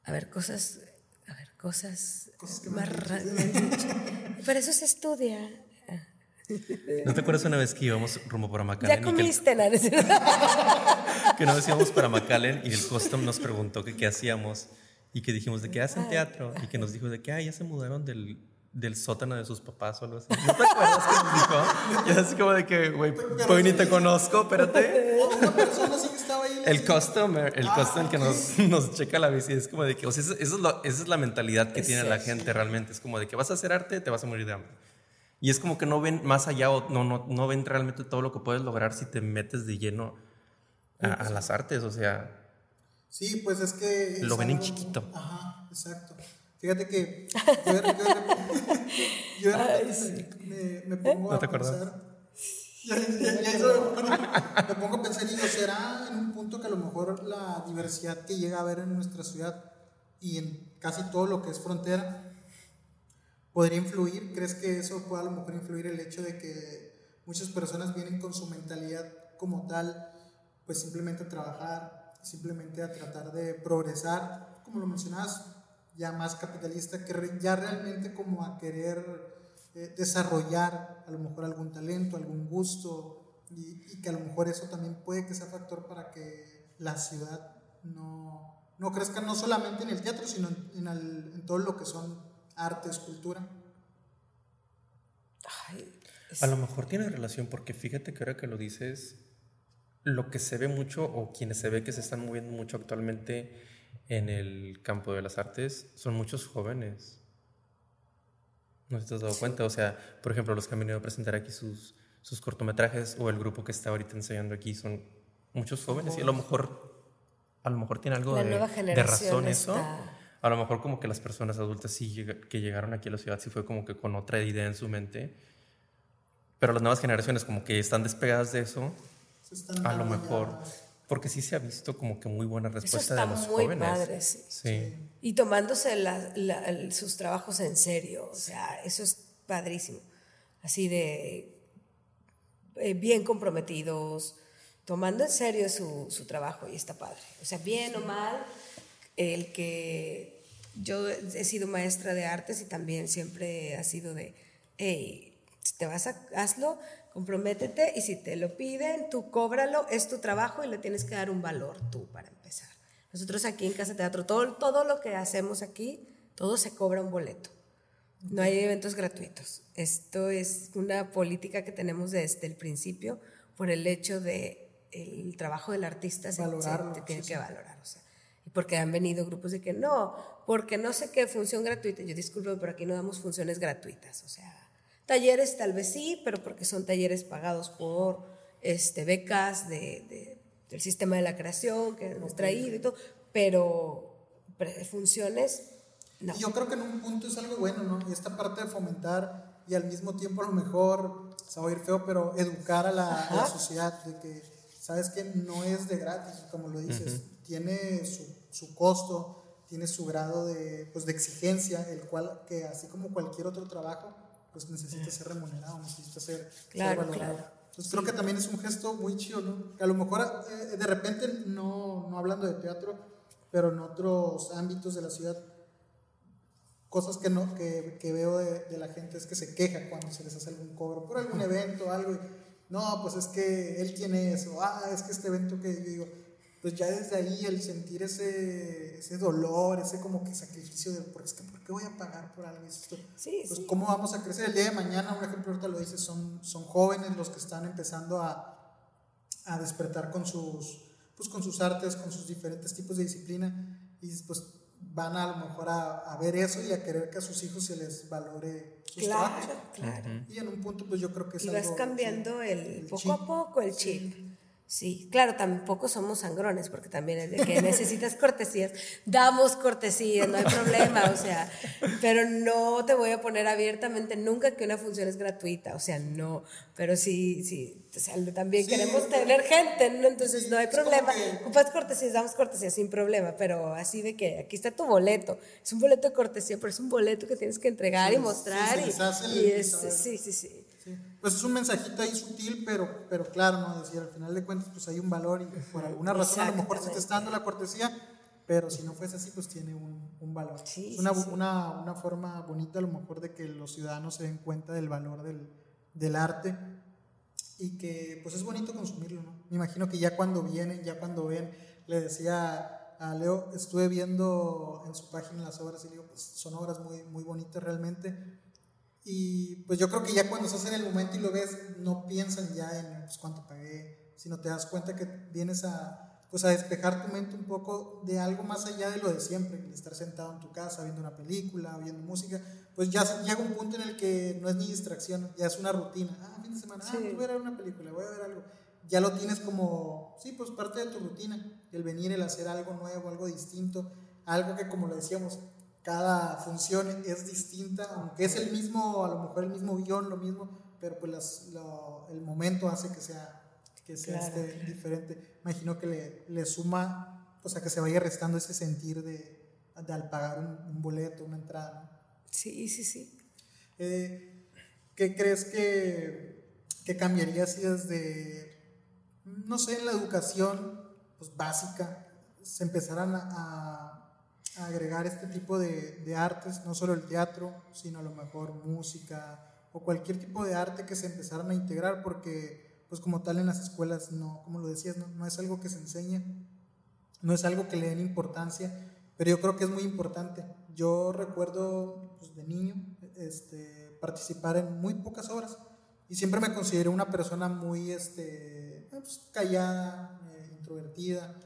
a ver cosas cosas, más raras. [LAUGHS] Pero eso se estudia. ¿No te acuerdas una vez que íbamos rumbo para McAllen? Ya comiste, [LAUGHS] que, que nos íbamos para McAllen y el custom nos preguntó que qué hacíamos y que dijimos de qué hacen teatro y que nos dijo de que ah, ya se mudaron del, del sótano de sus papás o algo así. ¿No te acuerdas que nos dijo? Y así como de que, güey, pues ni te conozco, espérate. [LAUGHS] Una persona sí que estaba ahí. El customer, el customer que nos, nos checa la bici, es como de que, o sea, eso, es lo, esa es la mentalidad que tiene la gente realmente. Es como de que vas a hacer arte, te vas a morir de hambre. Y es como que no ven más allá o no, no, no ven realmente todo lo que puedes lograr si te metes de lleno a, a las artes, o sea. Sí, pues es que. Lo ven en chiquito. Ajá, exacto. Fíjate que yo, [LAUGHS] me, me, pongo ¿No a pensar. Ya, ya, ya me pongo a pensar, y digo, ¿será en un punto que a lo mejor la diversidad que llega a haber en nuestra ciudad y en casi todo lo que es frontera podría influir? ¿Crees que eso puede a lo mejor influir el hecho de que muchas personas vienen con su mentalidad como tal, pues simplemente a trabajar, simplemente a tratar de progresar, como lo mencionabas, ya más capitalista, que ya realmente como a querer eh, desarrollar a lo mejor algún talento, algún gusto, y, que a lo mejor eso también puede que sea factor para que la ciudad no, no crezca no solamente en el teatro, sino en, en, todo lo que son artes, cultura. A lo mejor tiene relación, porque fíjate que ahora que lo dices, lo que se ve mucho, o quienes se ve que se están moviendo mucho actualmente, en el campo de las artes son muchos jóvenes. ¿No te has dado cuenta? O sea, por ejemplo, los que han venido a presentar aquí sus, sus cortometrajes o el grupo que está ahorita enseñando aquí son muchos jóvenes y a lo mejor, a lo mejor tiene algo de, de, razón eso. A lo mejor como que las personas adultas sí que llegaron aquí a la ciudad sí fue como que con otra idea en su mente. Pero las nuevas generaciones como que están despegadas de eso. a lo mejor... Porque sí se ha visto como que muy buena respuesta de los muy jóvenes. Padre, sí. Y tomándose sus trabajos en serio. O sea, eso es padrísimo. Así de eh, bien comprometidos, tomando en serio su, su trabajo y está padre. O sea, bien o mal, el que yo he sido maestra de artes y también siempre ha sido de, hey, si te vas a, hazlo, comprométete y si te lo piden, tú cóbralo, es tu trabajo y le tienes que dar un valor tú para empezar. Nosotros aquí en Casa Teatro, todo, todo lo que hacemos aquí, todo se cobra un boleto. No hay eventos gratuitos. Esto es una política que tenemos desde el principio por el hecho de el trabajo del artista se, se tiene que valorar. O sea, porque han venido grupos de que no, porque no sé qué función gratuita. Yo disculpo, pero aquí no damos funciones gratuitas. O sea, talleres tal vez sí, pero porque son talleres pagados por este, becas de, del sistema de la creación que hemos traído y todo, pero funciones no. Yo creo que en un punto es algo bueno, ¿no? Y esta parte de fomentar y al mismo tiempo a lo mejor, se va a oír feo, pero educar a la, a la sociedad de que, ¿sabes que No es de gratis, como lo dices, tiene su, su, costo, tiene su grado de, pues, de exigencia, el cual, que así como cualquier otro trabajo, pues necesita ser remunerado, necesita ser, claro, valorado. Claro. Entonces creo que también es un gesto muy chido, ¿no? Que a lo mejor eh, de repente, no, no hablando de teatro, pero en otros ámbitos de la ciudad, cosas que, no, que, que veo de, de, la gente es que se queja cuando se les hace algún cobro por algún evento, algo. Y, no, pues es que él tiene eso. Ah, es que este evento que yo digo, pues ya desde ahí el sentir ese, ese dolor, ese como que sacrificio de, porque es que, ¿por qué voy a pagar por algo? Esto? Sí, pues sí. cómo vamos a crecer el día de mañana, un ejemplo ahorita lo dices, son, son jóvenes los que están empezando a, a despertar con sus, pues con sus artes, con sus diferentes tipos de disciplina y pues van a, a lo mejor a, a, ver eso y a querer que a sus hijos se les valore sus claro, trabajos. Claro. Y en un punto, pues yo creo que es y algo, vas cambiando sí, el, el, poco chip. a poco el chip. Sí. Sí, claro, tampoco somos sangrones, porque también es de que necesitas cortesías, damos cortesías, no hay problema, o sea, pero no te voy a poner abiertamente nunca que una función es gratuita, o sea, no, pero sí, sí, o sea, también Sí, queremos tener gente, ¿no? entonces no hay problema, ocupas cortesías, damos cortesías sin problema, pero así de que aquí está tu boleto, es un boleto de cortesía, pero es un boleto que tienes que entregar Sí, y mostrar, y, es, sí, sí, sí. Pues es un mensajito ahí sutil, pero, pero claro, ¿no? Decir, al final de cuentas, pues hay un valor y por alguna razón a lo mejor se te está dando la cortesía, pero si no fuese así, pues tiene un, un valor. Sí, es una, sí, sí. Una, una forma bonita a lo mejor de que los ciudadanos se den cuenta del valor del, del arte y que pues es bonito consumirlo, ¿no? Me imagino que ya cuando vienen, ya cuando ven, le decía a Leo, estuve viendo en su página las obras y le digo, pues son obras muy, muy bonitas realmente. Y pues yo creo que ya cuando estás en el momento y lo ves, no piensan ya en pues, cuánto pagué, sino te das cuenta que vienes a, pues, a despejar tu mente un poco de algo más allá de lo de siempre, de estar sentado en tu casa viendo una película, viendo música, pues ya llega un punto en el que no es ni distracción, ya es una rutina. Ah, fin de semana, ah, pues voy a ver una película, voy a ver algo. Ya lo tienes como, sí, pues parte de tu rutina, el venir, el hacer algo nuevo, algo distinto, algo que como lo decíamos, cada función es distinta, aunque es el mismo, a lo mejor el mismo guion, lo mismo, pero pues las, lo- el momento hace que sea, que sea Claro, este, diferente. Imagino que le, le suma, o sea, que se vaya restando ese sentir de, de al pagar un, un boleto, una entrada. ¿no? Sí, sí, sí. Eh, ¿Qué crees que, que cambiaría si desde, no sé, en la educación pues, básica se empezaran a agregar este tipo de, de artes, no solo el teatro, sino a lo mejor música o cualquier tipo de arte que se empezaran a integrar? Porque, pues como tal en las escuelas, no, como lo decías, no, no es algo que se enseña, no es algo que le den importancia, pero yo creo que es muy importante. Yo recuerdo pues, de niño este, participar en muy pocas obras y siempre me consideré una persona muy este, pues, callada, eh, introvertida.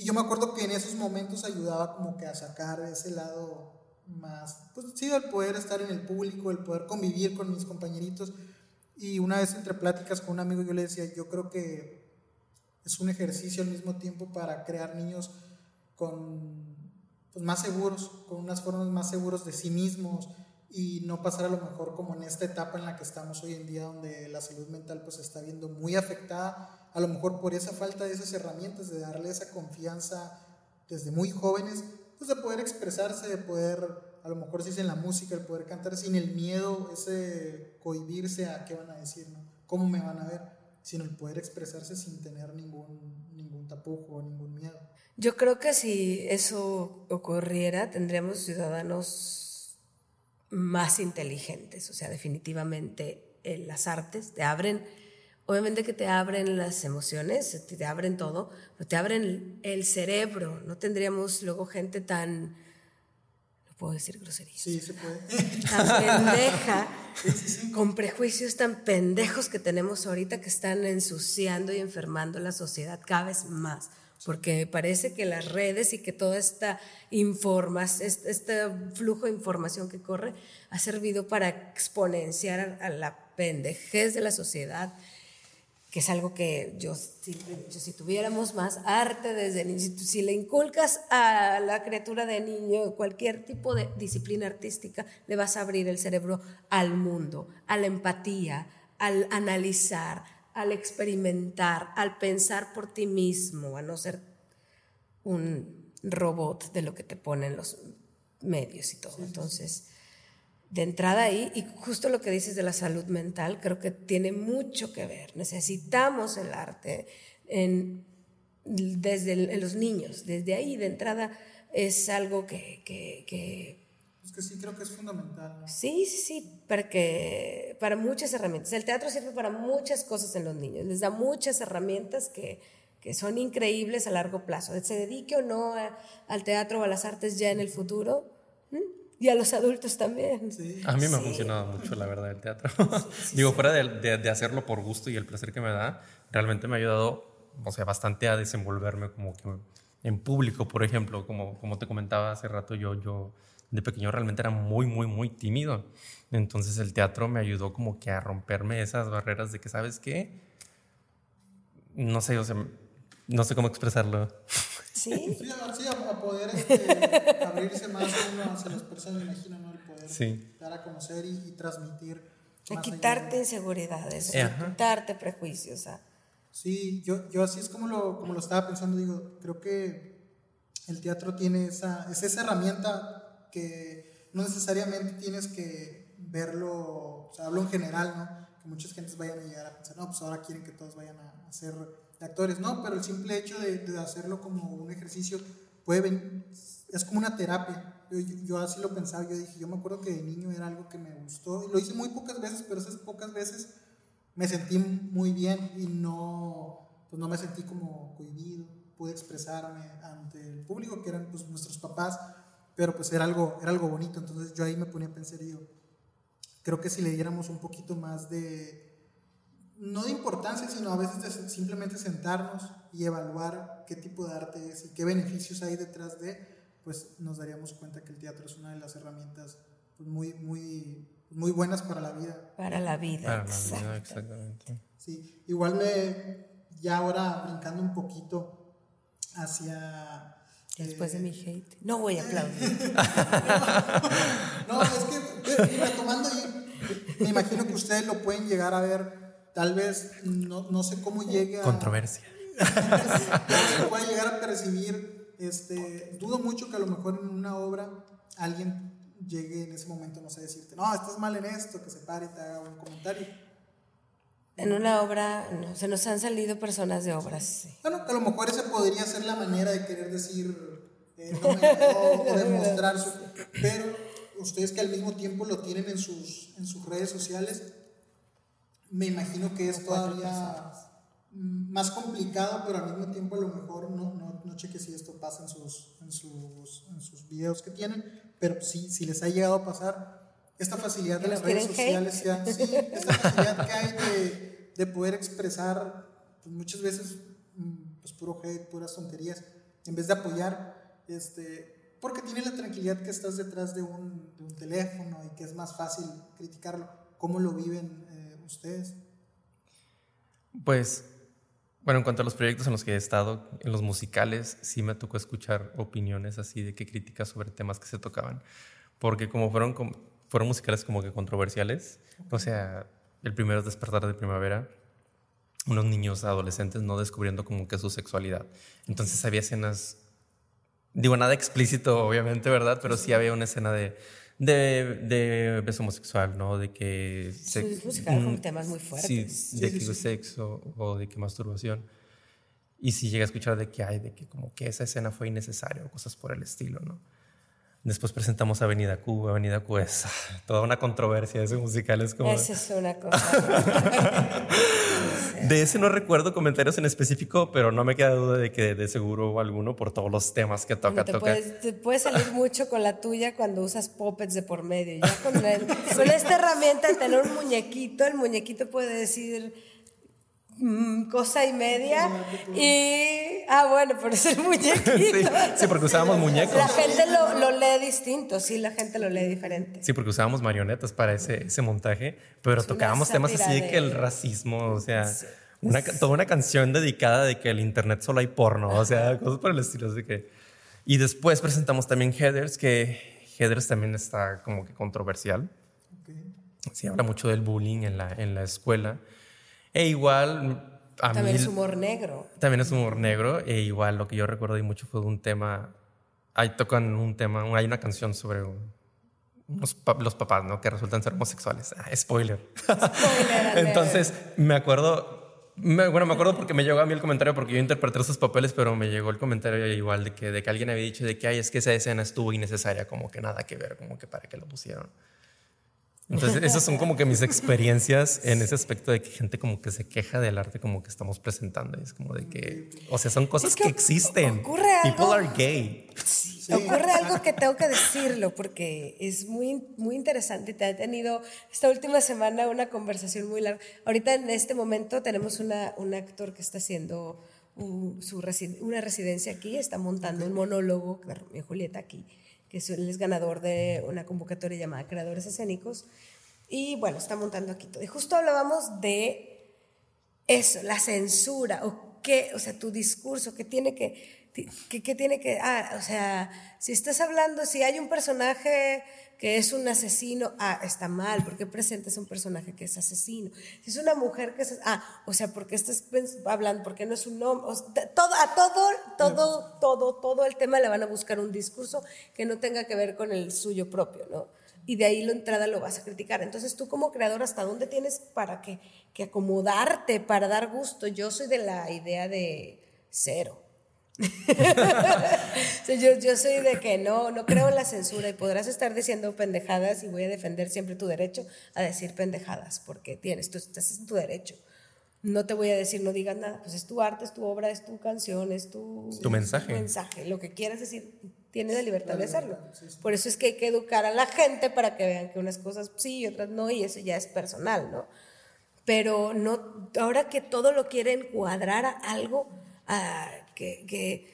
Y yo me acuerdo que en esos momentos ayudaba como que a sacar ese lado más, pues sí, el poder estar en el público, el poder convivir con mis compañeritos. Y una vez entre pláticas con un amigo yo le decía, yo creo que es un ejercicio al mismo tiempo para crear niños con pues, más seguros, con unas formas más seguros de sí mismos y no pasar a lo mejor como en esta etapa en la que estamos hoy en día donde la salud mental pues está viendo muy afectada, a lo mejor por esa falta de esas herramientas, de darle esa confianza desde muy jóvenes, pues de poder expresarse, de poder, a lo mejor si es en la música, el poder cantar sin el miedo, ese cohibirse a qué van a decir. ¿Cómo me van a ver? sino el poder expresarse sin tener ningún, ningún tapujo ningún miedo. Yo creo que si eso ocurriera, tendríamos ciudadanos más inteligentes, o sea, definitivamente en las artes te abren, obviamente que te abren las emociones, te abren todo, pero te abren el cerebro, no tendríamos luego gente tan puedo decir groserías. Sí, se puede. Tan pendeja, [LAUGHS] con prejuicios tan pendejos que tenemos ahorita que están ensuciando y enfermando la sociedad cada vez más. Porque me parece que las redes y que toda esta informas, este flujo de información que corre ha servido para exponenciar a la pendejez de la sociedad que es algo que yo, si, si tuviéramos más arte desde niño, si, le inculcas a la criatura de niño cualquier tipo de disciplina artística, le vas a abrir el cerebro al mundo, a la empatía, al analizar, al experimentar, al pensar por ti mismo, a no ser un robot de lo que te ponen los medios y todo. Entonces, de entrada ahí, y justo lo que dices de la salud mental, creo que tiene mucho que ver. Necesitamos el arte en, desde los niños, desde ahí de entrada es algo que... que, es que sí, creo que es fundamental. Sí, sí, sí, porque para muchas herramientas. El teatro sirve para muchas cosas en los niños, les da muchas herramientas que, que son increíbles a largo plazo. Se dedique o no al teatro o a las artes ya en el futuro, y a los adultos también. A mí me ha funcionado mucho, la verdad, el teatro. [LAUGHS] Digo, fuera de, de, hacerlo por gusto y el placer que me da, realmente me ha ayudado, o sea, bastante a desenvolverme como que en público, por ejemplo, como, como te comentaba hace rato, yo, yo de pequeño realmente era muy, muy, muy tímido. Entonces el teatro me ayudó como que a romperme esas barreras de que, ¿sabes qué? No sé, o sea, no sé cómo expresarlo. Sí, sí, a, poder este, [LAUGHS] abrirse más uno hacia las personas, imagino, ¿no? El poder dar a conocer y, transmitir. A quitarte inseguridades, a quitarte prejuicios. Sí, yo, yo así es como lo, como lo estaba pensando, digo, creo que el teatro tiene esa, es esa herramienta que no necesariamente tienes que verlo, o sea, hablo en general, ¿no? Que muchas gentes vayan a llegar a pensar, no, pues ahora quieren que todos vayan a hacer actores, no, pero el simple hecho de, hacerlo como un ejercicio puede es como una terapia. Yo, así lo pensaba, yo dije, yo me acuerdo que de niño era algo que me gustó, y lo hice muy pocas veces, pero esas pocas veces me sentí muy bien y no, pues no me sentí como cohibido, pude expresarme ante el público, que eran pues nuestros papás, pero pues era algo, era algo bonito, entonces yo ahí me ponía a pensar, yo, creo que si le diéramos un poquito más de no de importancia, sino a veces de simplemente sentarnos y evaluar qué tipo de arte es y qué beneficios hay detrás de, pues nos daríamos cuenta que el teatro es una de las herramientas pues, muy, muy, muy buenas para la vida. Para la vida. Para la vida, exactamente. Sí, igual me, ya ahora brincando un poquito hacia... Después de mi eh, hate. No voy a aplaudir. [LAUGHS] no, es que retomando, me imagino que ustedes lo pueden llegar a ver tal vez no, no sé cómo llegue a... Controversia. [LAUGHS] se puede llegar a percibir, este, dudo mucho que a lo mejor en una obra alguien llegue en ese momento, no sé, decirte, no, estás mal en esto, que se pare y te haga un comentario. En una obra, no, se nos han salido personas de obras. Bueno, a lo mejor esa podría ser la manera de querer decir, eh, no me, o [LAUGHS] demostrar su, pero ustedes que al mismo tiempo lo tienen en sus, en sus redes sociales, me imagino que es todavía más complicado, pero al mismo tiempo a lo mejor no, no, no cheque si esto pasa en sus, en sus, en sus videos que tienen, pero sí, si les ha llegado a pasar esta facilidad de las redes sociales, ya, sí, [LAUGHS] esta facilidad que hay de, de poder expresar pues muchas veces mm, pues puro hate, puras tonterías, en vez de apoyar, este, porque tiene la tranquilidad que estás detrás de un, de un teléfono y que es más fácil criticarlo, cómo lo viven ustedes? Pues, bueno, en cuanto a los proyectos en los que he estado, en los musicales, sí me tocó escuchar opiniones así de que críticas sobre temas que se tocaban. Porque como fueron, fueron musicales como que controversiales, o sea, el primero es Despertar de Primavera, unos niños adolescentes no descubriendo como que su sexualidad. Entonces había escenas, digo, nada explícito, obviamente, ¿verdad? Pero sí había una escena de de, de beso homosexual, ¿no? De que... Se, es musical con temas muy fuertes. Sí, de que sexo o de que masturbación. Y si llega a escuchar de que hay, de que como que esa escena fue innecesaria o cosas por el estilo, ¿no? Después presentamos Avenida Q. Avenida Q es ah, toda una controversia. Ese musical es como. Esa es una cosa. [LAUGHS] de ese no recuerdo comentarios en específico, pero no me queda duda de que de seguro hubo alguno por todos los temas que toca. te, toca. Puedes, te puedes salir mucho con la tuya cuando usas puppets de por medio. Ya con, con esta herramienta de tener un muñequito, el muñequito puede decir cosa y media. Y. Ah, bueno, pero es el [LAUGHS] muñequito. sí, porque usábamos muñecos. La gente lo, lee distinto, sí, la gente lo lee diferente. Sí, porque usábamos marionetas para ese, ese montaje, pero tocábamos temas así de, que el racismo, o sea. Una, toda una canción dedicada de que el internet solo hay porno, o sea, cosas por el estilo. Así que. Y después presentamos también Headers, que Headers también está como que controversial. Sí, habla mucho del bullying en la, en la escuela. E igual... A también es humor negro. También es humor negro. E igual lo que yo recuerdo y mucho fue un tema... Ahí tocan un tema, hay una canción sobre los papás, ¿no? Que resultan ser homosexuales. Ah, spoiler. spoiler [LAUGHS] Entonces, me acuerdo, bueno, me acuerdo porque me llegó a mí el comentario porque yo interpreté esos papeles, pero me llegó el comentario igual de que, de que alguien había dicho de que, ay, es que esa escena estuvo innecesaria, como que nada que ver, como que para qué lo pusieron. Entonces, [LAUGHS] esas son como que mis experiencias en ese aspecto de que gente como que se queja del arte como que estamos presentando. Es como de que, o sea, son cosas que, existen. Ocurre algo, People are gay. Ocurre algo que tengo que decirlo porque es muy, muy interesante. Te ha tenido esta última semana una conversación muy larga. Ahorita en este momento tenemos una, un actor que está haciendo su una residencia aquí, está montando un monólogo, mi Julieta aquí que él es ganador de una convocatoria llamada Creadores Escénicos. Y bueno, está montando aquí todo. Y justo hablábamos de eso, la censura, o qué, o sea, tu discurso, que tiene que, que, tiene que, ah, o sea, si estás hablando, si hay un personaje que es un asesino, ah, está mal, porque presentes un personaje que es asesino. Si es una mujer que es, ah, o sea, porque estás hablando, porque no es un hombre, todo, a todo, todo, todo, todo el tema le van a buscar un discurso que no tenga que ver con el suyo propio, ¿no? Y de ahí la entrada lo vas a criticar. Entonces tú como creador, ¿hasta dónde tienes para que, que acomodarte, para dar gusto? Yo soy de la idea de cero. [LAUGHS] yo, yo, soy de que no, no creo en la censura y podrás estar diciendo pendejadas y voy a defender siempre tu derecho a decir pendejadas, porque tienes, tú estás en tu derecho. No te voy a decir no digas nada, pues es tu arte, es tu obra, es tu canción, es tu, tu mensaje. mensaje. Lo que quieras decir, tienes la libertad de hacerlo. Por eso es que hay que educar a la gente para que vean que unas cosas sí y otras no, y eso ya es personal, ¿no? Pero no, ahora que todo lo quieren cuadrar a algo, a que,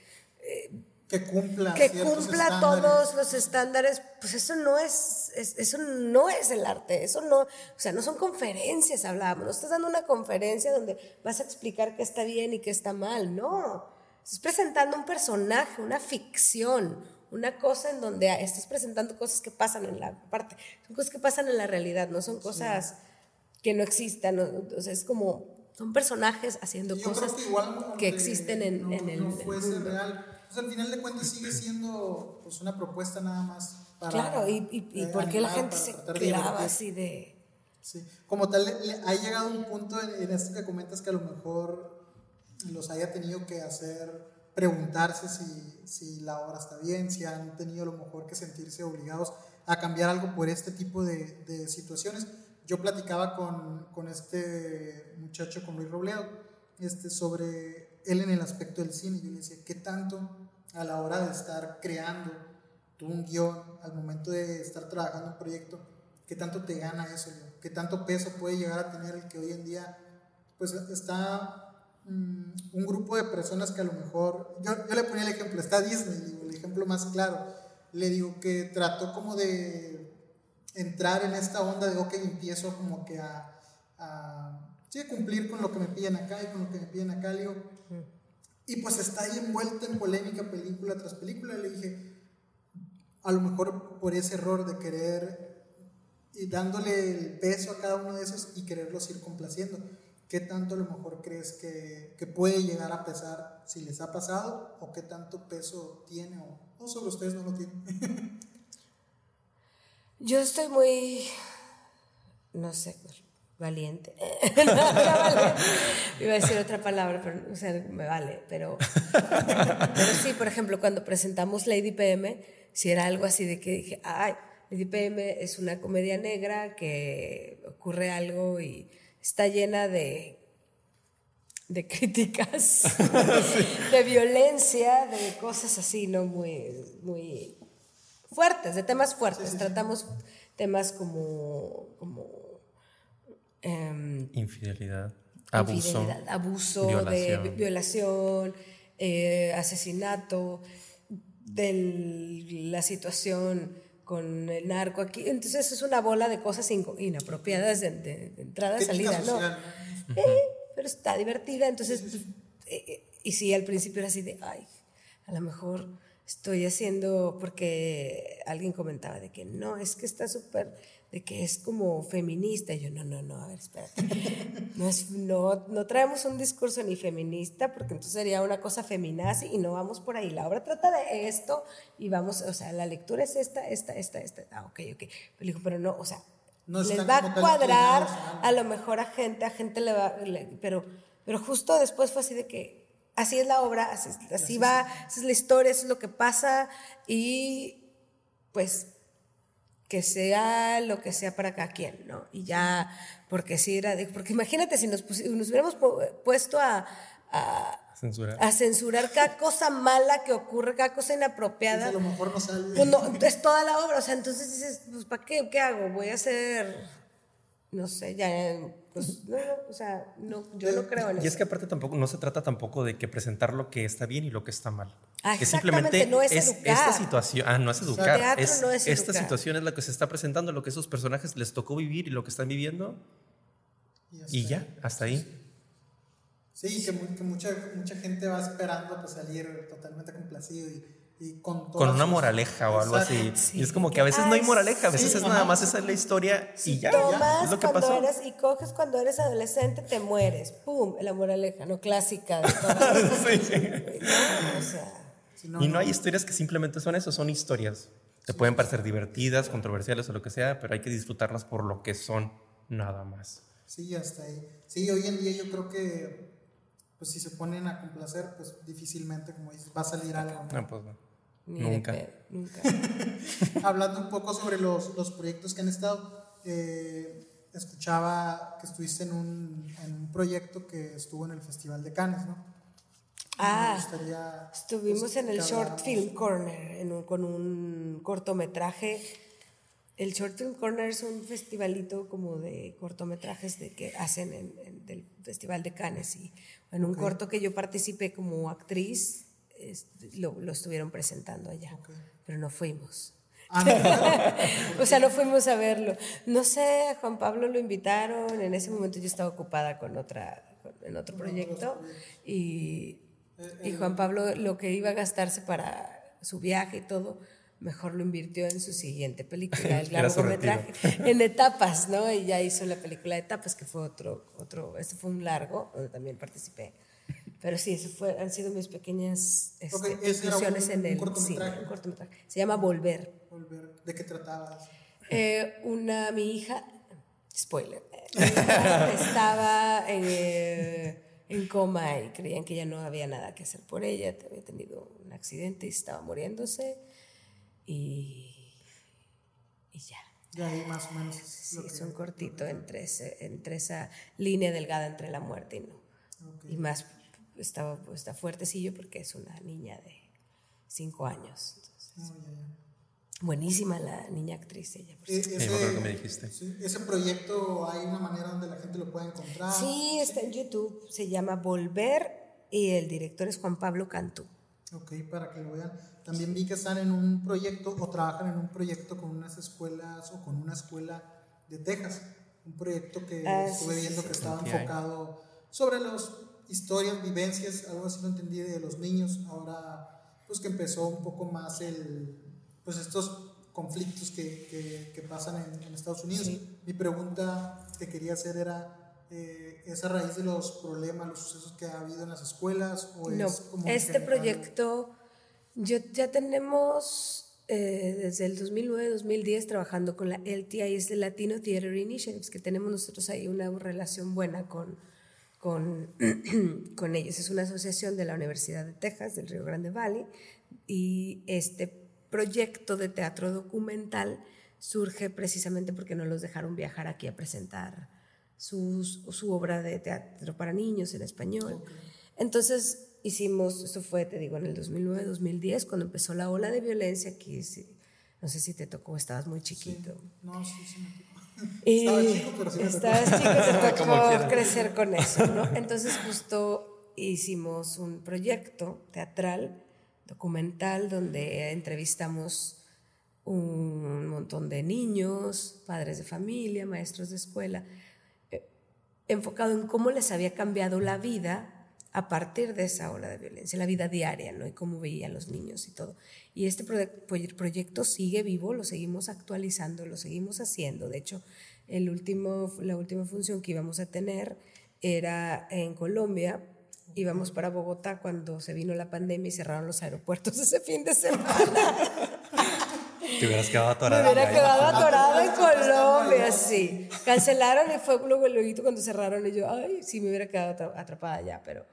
que, cumpla, que cumpla todos los estándares, pues eso no es, eso no es el arte, eso no, o sea, no son conferencias, hablábamos, no estás dando una conferencia donde vas a explicar qué está bien y qué está mal, no, estás presentando un personaje, una ficción, una cosa en donde estás presentando cosas que pasan en la parte, son cosas que pasan en la realidad, no son cosas que no existan, o sea, es como son personajes haciendo cosas que, existen en, el. No fuese real. al final de cuentas sigue siendo pues, una propuesta nada más para. Claro, y, y, y por qué la gente se clava así de. Sí, como tal, ha llegado un punto en, esto que comentas que a lo mejor los haya tenido que hacer, preguntarse si, si la obra está bien, si han tenido a lo mejor que sentirse obligados a cambiar algo por este tipo de, de situaciones yo platicaba con, con, este muchacho, con Luis Robledo, este, sobre él en el aspecto del cine. Yo le decía, ¿qué tanto a la hora de estar creando tú un guion, al momento de estar trabajando un proyecto, qué tanto te gana eso? ¿Qué tanto peso puede llegar a tener el que hoy en día, pues está mm, un grupo de personas que a lo mejor, yo, yo le ponía el ejemplo, está Disney, el ejemplo más claro, le digo que trató como de entrar en esta onda de, ok, empiezo como que a, a, sí, cumplir con lo que me piden acá y con lo que me piden acá, le digo, y pues está ahí envuelta en polémica película tras película, le dije, a lo mejor por ese error de querer y dándole el peso a cada uno de esos y quererlos ir complaciendo. ¿Qué tanto a lo mejor crees que, que puede llegar a pesar si les ha pasado o qué tanto peso tiene o, o solo ustedes no lo tienen? [LAUGHS] Yo estoy muy, no sé, valiente. [LAUGHS] Iba a decir otra palabra, pero o sea, me vale. Pero, pero sí, por ejemplo, cuando presentamos Lady PM, si era algo así de que dije, ay, Lady PM es una comedia negra que ocurre algo y está llena de de críticas, [LAUGHS] [LAUGHS] de violencia, de cosas así, ¿no? Muy, muy fuertes, de temas fuertes. Tratamos temas como, como Em, infidelidad, abuso, abuso violación. de violación, eh, asesinato, de la situación con el narco aquí. Entonces es una bola de cosas inapropiadas de, entrada, salida, ¿no? Eh, pero está divertida, entonces, eh, y sí, al principio era así de, ay, a lo mejor estoy haciendo, porque alguien comentaba de que no, es que está súper de que es como feminista. Y yo, no, no, no, a ver, espérate. No, es, no, no traemos un discurso ni feminista, porque entonces sería una cosa feminazi y no vamos por ahí. La obra trata de esto y vamos, o sea, la lectura es esta, esta, esta, esta. Ah, ok, ok. Pero dijo, pero no, o sea, les va a cuadrar a lo mejor a gente, a gente le va, pero, pero justo después fue así de que así es la obra, así, así va, esa es la historia, eso es lo que pasa y pues que sea lo que sea para cada quien, ¿no? Y ya, porque si era, porque imagínate si nos, nos hubiéramos puesto a, a, censurar. a, censurar. cada cosa mala que ocurre, cada cosa inapropiada. Pues a lo mejor no sale. Pues no, es toda la obra, o sea, entonces dices, pues ¿para qué? ¿Qué hago? Voy a hacer, no sé, ya pues no, o sea, no, yo no creo en eso. Y es que aparte tampoco, no se trata tampoco de que presentar lo que está bien y lo que está mal. Ah, que simplemente no es, esta situación, ah, no es educar, es, esta situación es la que se está presentando, lo que esos personajes les tocó vivir y lo que están viviendo. Y, ya, hasta ahí. Sí, que, que, mucha, mucha gente va esperando pues, salir totalmente complacido y con, una moraleja o algo así. Y es como que a veces no hay moraleja, a veces es nada más esa es la historia y ya, es lo que pasó. Eres, y coges cuando eres adolescente, te mueres. ¡Pum! La moraleja, no clásica. [LAUGHS] y no hay historias que simplemente son eso, son historias. Te pueden parecer divertidas, controversiales o lo que sea, pero hay que disfrutarlas por lo que son, nada más. Sí, hasta ahí. Sí, hoy en día yo creo que pues si se ponen a complacer, pues difícilmente, como dices, va a salir algo. No, pues no. Nunca. nunca. [LAUGHS] Hablando un poco sobre los, los proyectos que han estado, eh, escuchaba que estuviste en un, en un, proyecto que estuvo en el Festival de Cannes, ¿no? Ah, estuvimos pues, en el Short Film Corner en con un cortometraje. El Short Film Corner es un festivalito como de cortometrajes de, que hacen en, en, del Festival de Cannes y en un corto que yo participé como actriz lo, lo estuvieron presentando allá, pero no fuimos. Ah, [LAUGHS] o sea, no fuimos a verlo. No sé, a Juan Pablo lo invitaron, en ese momento yo estaba ocupada con otra, en otro proyecto y, y Juan Pablo lo que iba a gastarse para su viaje y todo, mejor lo invirtió en su siguiente película, el [LAUGHS] largometraje, en etapas, ¿no? Y ya hizo la película de etapas, que fue otro, otro, este fue un largo, donde también participé. Pero sí, eso fue, han sido mis pequeñas este, en el cortometraje. un cortometraje. Se llama Volver. Volver. ¿De qué tratabas? Eh, una, mi hija, spoiler, [LAUGHS] estaba eh, en coma y creían que ya no había nada que hacer por ella, había tenido un accidente y estaba muriéndose y, y ya. Y ahí más o menos. Sí, es un cortito entre, entre esa línea delgada entre la muerte y no. Y más estaba, está fuertecillo porque es una niña de cinco años. Buenísima la niña actriz ella. Por e-, ese, que me dijiste. ese proyecto hay una manera donde la gente lo pueda encontrar. Sí, está en YouTube. Se llama Volver y el director es Juan Pablo Cantú. Ok, para que lo vean. También vi que están en un proyecto o trabajan en un proyecto con unas escuelas o con una escuela de Texas. Un proyecto que ah, estuve viendo que estaba enfocado sobre los historias, vivencias, algo así lo entendí de los niños, ahora pues que empezó un poco más el, pues estos conflictos que, que, pasan en, Estados Unidos. Mi pregunta que quería hacer era, eh, ¿es a raíz de los problemas, los sucesos que ha habido en las escuelas? O no, es como este proyecto, yo, ya tenemos eh, desde el 2009-2010 trabajando con la LTI, es el Latino Theater Initiatives, que tenemos nosotros ahí una relación buena con, con, [CLEARS THROAT] con ellos. Es una asociación de la Universidad de Texas, del Río Grande Valley, y este proyecto de teatro documental surge precisamente porque no los dejaron viajar aquí a presentar su obra de teatro para niños en español. Entonces hicimos, esto fue, te digo, en el 2009-2010, cuando empezó la ola de violencia aquí, no sé si te tocó, estabas muy chiquito. No, sí, sí tocó. Estaba chico, pero sí Estabas chico, te tocó crecer con eso, ¿no? Entonces justo hicimos un proyecto teatral, documental, donde entrevistamos un montón de niños, padres de familia, maestros de escuela, eh, enfocado en cómo les había cambiado la vida a partir de esa ola de violencia, la vida diaria, ¿no? Y cómo veían los niños y todo. Y este proyecto sigue vivo, lo seguimos actualizando, lo seguimos haciendo. De hecho, el último, la última función que íbamos a tener era en Colombia. Íbamos para Bogotá cuando se vino la pandemia y cerraron los aeropuertos [LAUGHS] ese fin de semana. Te hubieras quedado atorada. Me hubiera quedado atorada en Colombia, sí. Cancelaron y fue luego el cuando cerraron y yo, ay, sí, me hubiera quedado atrapada ya, pero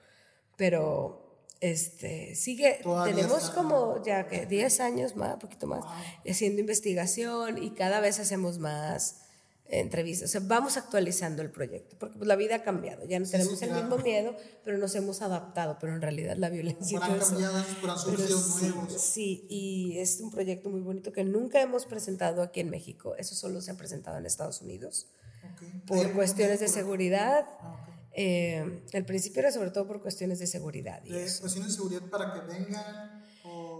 pero este, sigue, tenemos como ya que 10 años más, un poquito más, haciendo investigación y cada vez hacemos más entrevistas. O sea, vamos actualizando el proyecto, porque pues, la vida ha cambiado. Ya no tenemos el mismo miedo, pero nos hemos adaptado. Pero en realidad la violencia. han cambiado, pero han surgido nuevos. Sí, y es un proyecto muy bonito que nunca hemos presentado aquí en México. Eso solo se ha presentado en Estados Unidos. Por cuestiones de seguridad. Ah, eh, el principio era sobre todo por cuestiones de seguridad. ¿Cuestiones de seguridad para que vengan?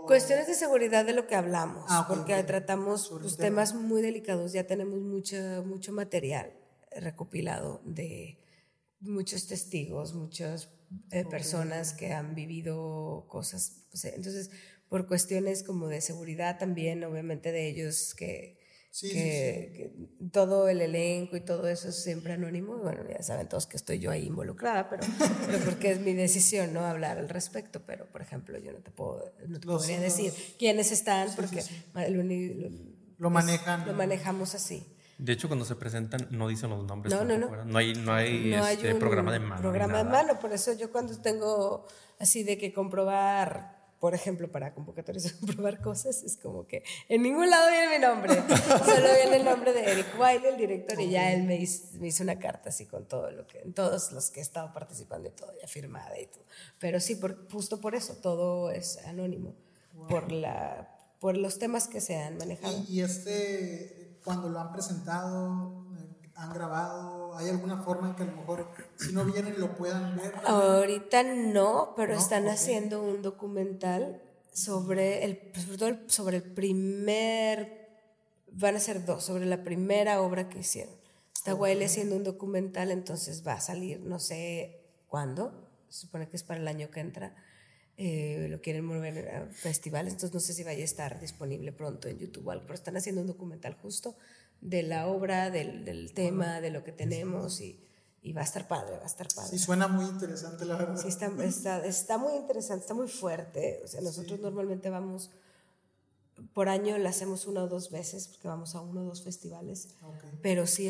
Cuestiones de seguridad de lo que hablamos, ah, porque tratamos pues, temas muy delicados, ya tenemos mucho, mucho material recopilado de muchos testigos, muchas eh, personas que han vivido cosas. entonces, por cuestiones como de seguridad también, obviamente de ellos que que, todo el elenco y todo eso es siempre anónimo. Bueno, ya saben todos que estoy yo ahí involucrada, [LAUGHS] pero, porque es mi decisión no hablar al respecto. Pero, por ejemplo, yo no te puedo, no te podría decir quiénes están porque lo, manejan. Lo manejamos así. De hecho, cuando se presentan no dicen los nombres. No, no, no. No hay, no hay, este, programa de mano. Programa de mano, por eso yo cuando tengo así de que comprobar por ejemplo, para convocatorias [LAUGHS] de comprobar cosas, es como que en ningún lado viene mi nombre, [LAUGHS] solo viene el nombre de Eric Wiley, el director, y ya él me hizo, una carta así con todo lo que, todos los que he estado participando y todo, ya firmada y todo. Pero sí, por, justo por eso, todo es anónimo, por, la, por los temas que se han manejado. ¿Y, y este, cuando lo han presentado, han grabado? ¿Hay alguna forma en que a lo mejor si no vienen lo puedan ver? Ahorita no, pero están haciendo un documental sobre el, pues, sobre el primer, van a ser dos, sobre la primera obra que hicieron. Está Wiley haciendo un documental, entonces va a salir, no sé cuándo, se supone que es para el año que entra. Eh, lo quieren mover a festivales, entonces no sé si vaya a estar disponible pronto en YouTube o algo, pero están haciendo un documental justo de la obra, del, del tema, de lo que tenemos y, y, va a estar padre, va a estar padre. Sí, suena muy interesante, la verdad. Sí, está, está, está muy interesante, está muy fuerte. O sea, nosotros normalmente vamos, por año la hacemos una o dos veces, porque vamos a uno o dos festivales, pero sí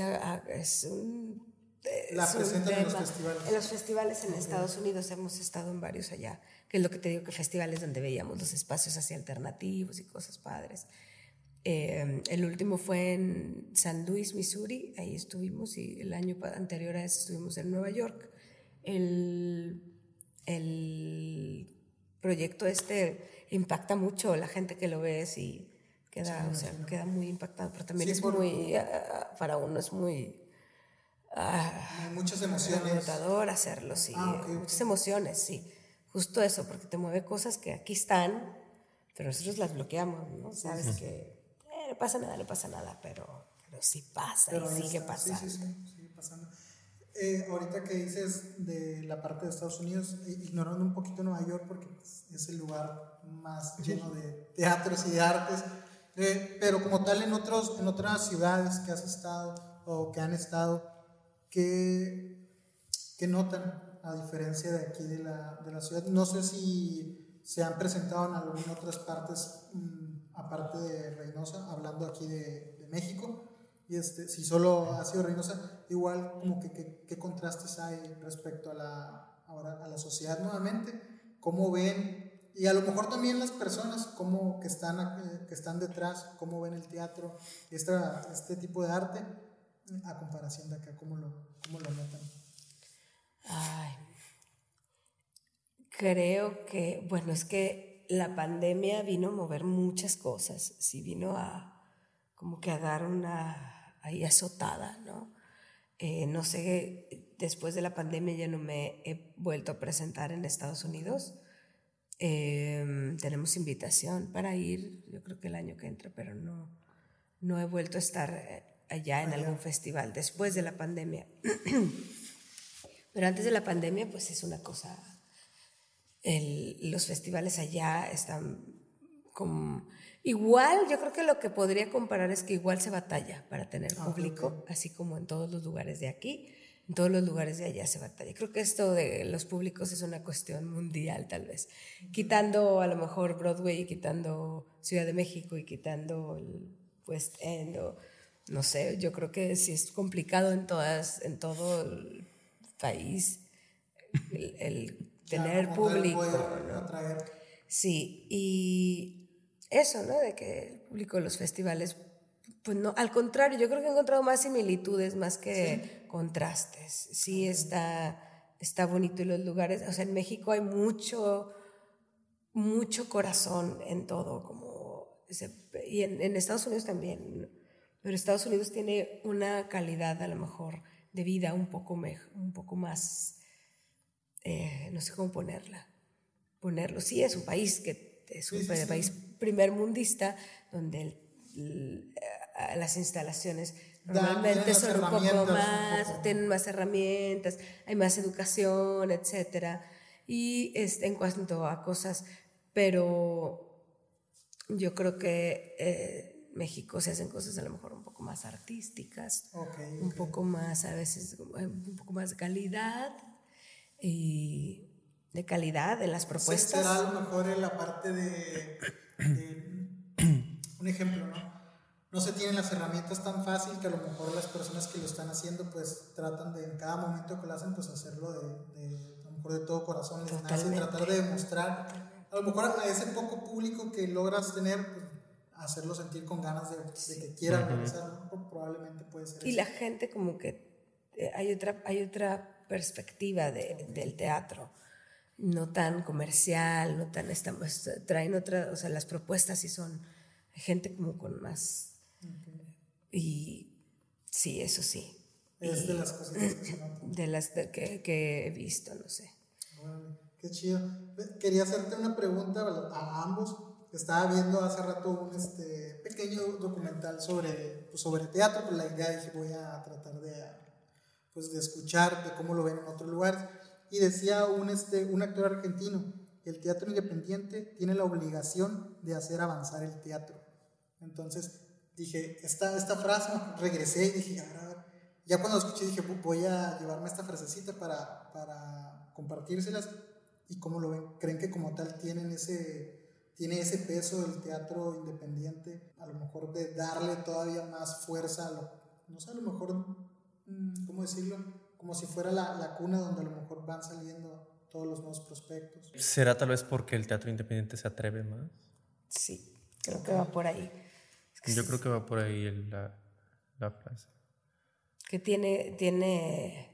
es un... la presentan en los festivales. En los festivales en Estados Unidos hemos estado en varios allá, que es lo que te digo, que festivales donde veíamos los espacios así alternativos y cosas padres. Eh, el último fue en San Luis, Missouri, ahí estuvimos y el año anterior a ese estuvimos en Nueva York. El, el proyecto este impacta mucho la gente que lo ve y queda, o sea, queda muy impactado, pero también es muy, ah, para uno es muy... Ah, muchas emociones. hacerlo, sí. Ah, muchas emociones, sí. Justo eso, porque te mueve cosas que aquí están, pero nosotros las bloqueamos, ¿no? Sabes que no pasa nada, no pasa nada, pero, pero sí pasa y sigue pasando. Sí, sí, sí, sigue pasando. Eh, ahorita que dices de la parte de Estados Unidos, ignorando un poquito Nueva York porque pues, es el lugar más lleno de teatros y de artes, eh, pero como tal en, otros, en otras ciudades que has estado o que han estado, ¿qué, qué notan a diferencia de aquí de la, de la ciudad? No sé si se han presentado en algunas otras partes, mm, aparte de Reynosa, hablando aquí de, de, México. Y este, si solo ha sido Reynosa, igual como que qué contrastes hay respecto a la, ahora, a la sociedad nuevamente, cómo ven, y a lo mejor también las personas cómo, que, están, eh, que están detrás, cómo ven el teatro, esta, este tipo de arte, a comparación de acá, cómo lo, cómo lo notan. Ay, creo que, bueno, es que la pandemia vino a mover muchas cosas, sí vino a como que a dar una ahí azotada, ¿no? Eh, no sé, después de la pandemia ya no me he vuelto a presentar en Estados Unidos. Em, tenemos invitación para ir, yo creo que el año que entra, pero no, no he vuelto a estar eh, allá en algún festival después de la pandemia. [CLEARS THROAT] pero antes de la pandemia, pues es una cosa los festivales allá están como... Igual, yo creo que lo que podría comparar es que igual se batalla para tener ah, público, así como en todos los lugares de aquí, en todos los lugares de allá se batalla. Creo que esto de los públicos es una cuestión mundial, tal vez. Quitando a lo mejor Broadway y quitando Ciudad de México y quitando el West End, no sé, yo creo que sí es complicado en, todas, en todo el país el tener público. Sí, y eso, ¿no? De que el público de los festivales, pues no, al contrario, yo creo que he encontrado más similitudes más que contrastes. Sí, está, está bonito y los lugares, o sea, en México hay mucho, mucho corazón en todo, como, y en, en Estados Unidos también, pero Estados Unidos tiene una calidad a lo mejor de vida un poco, un poco más eh, no sé cómo ponerla, ponerlo. Sí, es un país que es un país primer mundista donde eh, las instalaciones normalmente son un poco más, tienen más herramientas, hay más educación, etc. Y este, en cuanto a cosas, pero yo creo que eh, México se hacen cosas a lo mejor un poco más artísticas, un poco más, a veces, un poco más de calidad, y de calidad de las propuestas. Será a lo mejor en la parte de, un ejemplo, ¿no? No se tienen las herramientas tan fácil que a lo mejor las personas que lo están haciendo pues tratan de en cada momento que lo hacen pues hacerlo de, a lo mejor de todo corazón, les nace tratar de demostrar, a lo mejor a ese poco público que logras tener, pues, hacerlo sentir con ganas de, que quieran realizar, probablemente puede ser. Y la gente como que eh, hay otra, hay otra perspectiva de, del teatro, no tan comercial, no tan, estamos, traen otras, o sea, las propuestas sí son gente como con más... Y sí, eso sí. Es de las cosas que [CLEARS THROAT] De las que, que, he visto, no sé. qué chido. Quería hacerte una pregunta a ambos. Estaba viendo hace rato un este, pequeño documental sobre, pues, sobre teatro, pero la idea dije voy a tratar de pues de escuchar de cómo lo ven en otros lugares. Y decía un, este, un actor argentino, el teatro independiente tiene la obligación de hacer avanzar el teatro. Entonces dije, esta, esta frase, regresé y dije. Ya cuando escuché dije, voy a llevarme esta frasecita para, para compartírselas. ¿Y cómo lo ven? ¿Creen que como tal tienen ese, tiene ese peso del teatro independiente? A lo mejor de darle todavía más fuerza a lo, no sé, a lo mejor ¿cómo decirlo? Como si fuera la, la, cuna donde a lo mejor van saliendo todos los nuevos prospectos. ¿Será tal vez porque el teatro independiente se atreve más? Sí, creo que va por ahí. Yo creo que va por ahí la, la frase. Que tiene, tiene...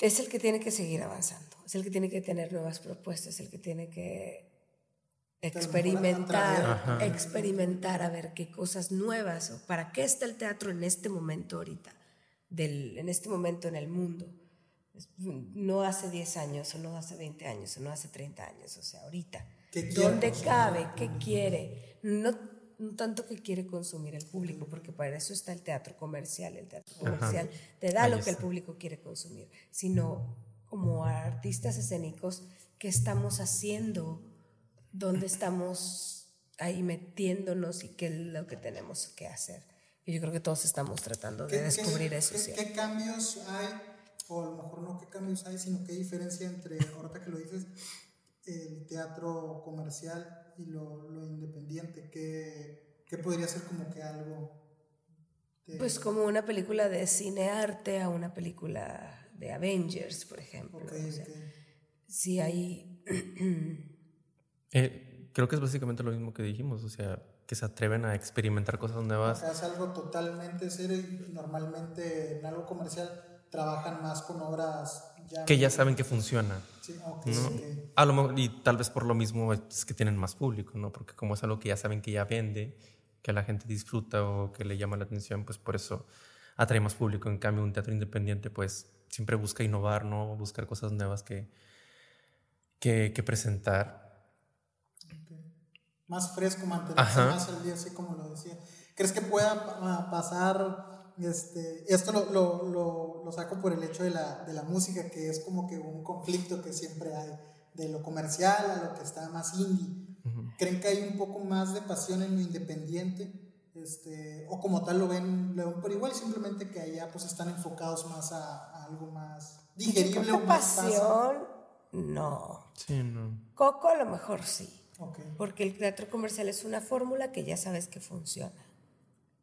Es el que tiene que seguir avanzando, es el que tiene que tener nuevas propuestas, es el que tiene que experimentar, experimentar a ver qué cosas nuevas o para qué está el teatro en este momento ahorita, del, en este momento en el mundo. No hace 10 años o no hace 20 años o no hace 30 años, o sea, ahorita. ¿Dónde cabe? ¿Qué quiere? No, tanto que quiere consumir el público, porque para eso está el teatro comercial. El teatro comercial te da lo que el público quiere consumir, sino como artistas escénicos, ¿qué estamos haciendo? Dónde estamos ahí metiéndonos y qué es lo que tenemos que hacer. Y yo creo que todos estamos tratando de descubrir eso. ¿qué, ¿Qué cambios hay? O a lo mejor no qué cambios hay, sino qué diferencia entre, ahorita que lo dices, el teatro comercial y lo, lo independiente? ¿Qué, ¿Qué, podría ser como que algo? Pues como una película de cine arte a una película de Avengers, por ejemplo. Sí, hay... [CLEARS THROAT] eh, creo que es básicamente lo mismo que dijimos, o sea, que se atreven a experimentar cosas nuevas. es algo totalmente serio y normalmente en algo comercial trabajan más con obras que ya saben que funciona. Sí, A lo y tal vez por lo mismo es que tienen más público, ¿no? Porque como es algo que ya saben que ya vende, que la gente disfruta o que le llama la atención, pues por eso atrae más público. En cambio, un teatro independiente, pues siempre busca innovar, ¿no? Buscar cosas nuevas que, que, que presentar. Más fresco, mantenerse más al día, así como lo decía. ¿Crees que pueda pasar este, esto lo, lo, lo, saco por el hecho de la, de la, música, que es como que un conflicto que siempre hay, de lo comercial a lo que está más indie. ¿Creen que hay un poco más de pasión en lo independiente? Este, o como tal lo ven, lo ven por igual, simplemente que allá pues están enfocados más a, algo más digerible o más pasión, no. Sí, no. Coco a lo mejor sí. Porque el teatro comercial es una fórmula que ya sabes que funciona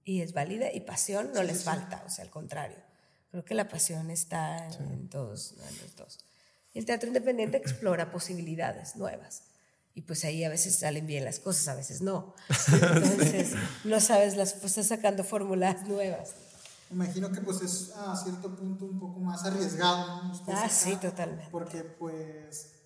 y es válida y pasión no les falta, o sea, al contrario. Creo que la pasión está en, todos, en los dos. Y el teatro independiente explora posibilidades nuevas. Y pues ahí a veces salen bien las cosas, a veces no. [LAUGHS] Entonces, no sabes, las, pues estás sacando fórmulas nuevas. Imagino que pues es a cierto punto un poco más arriesgado, ¿no? ah, sí, totalmente. Porque pues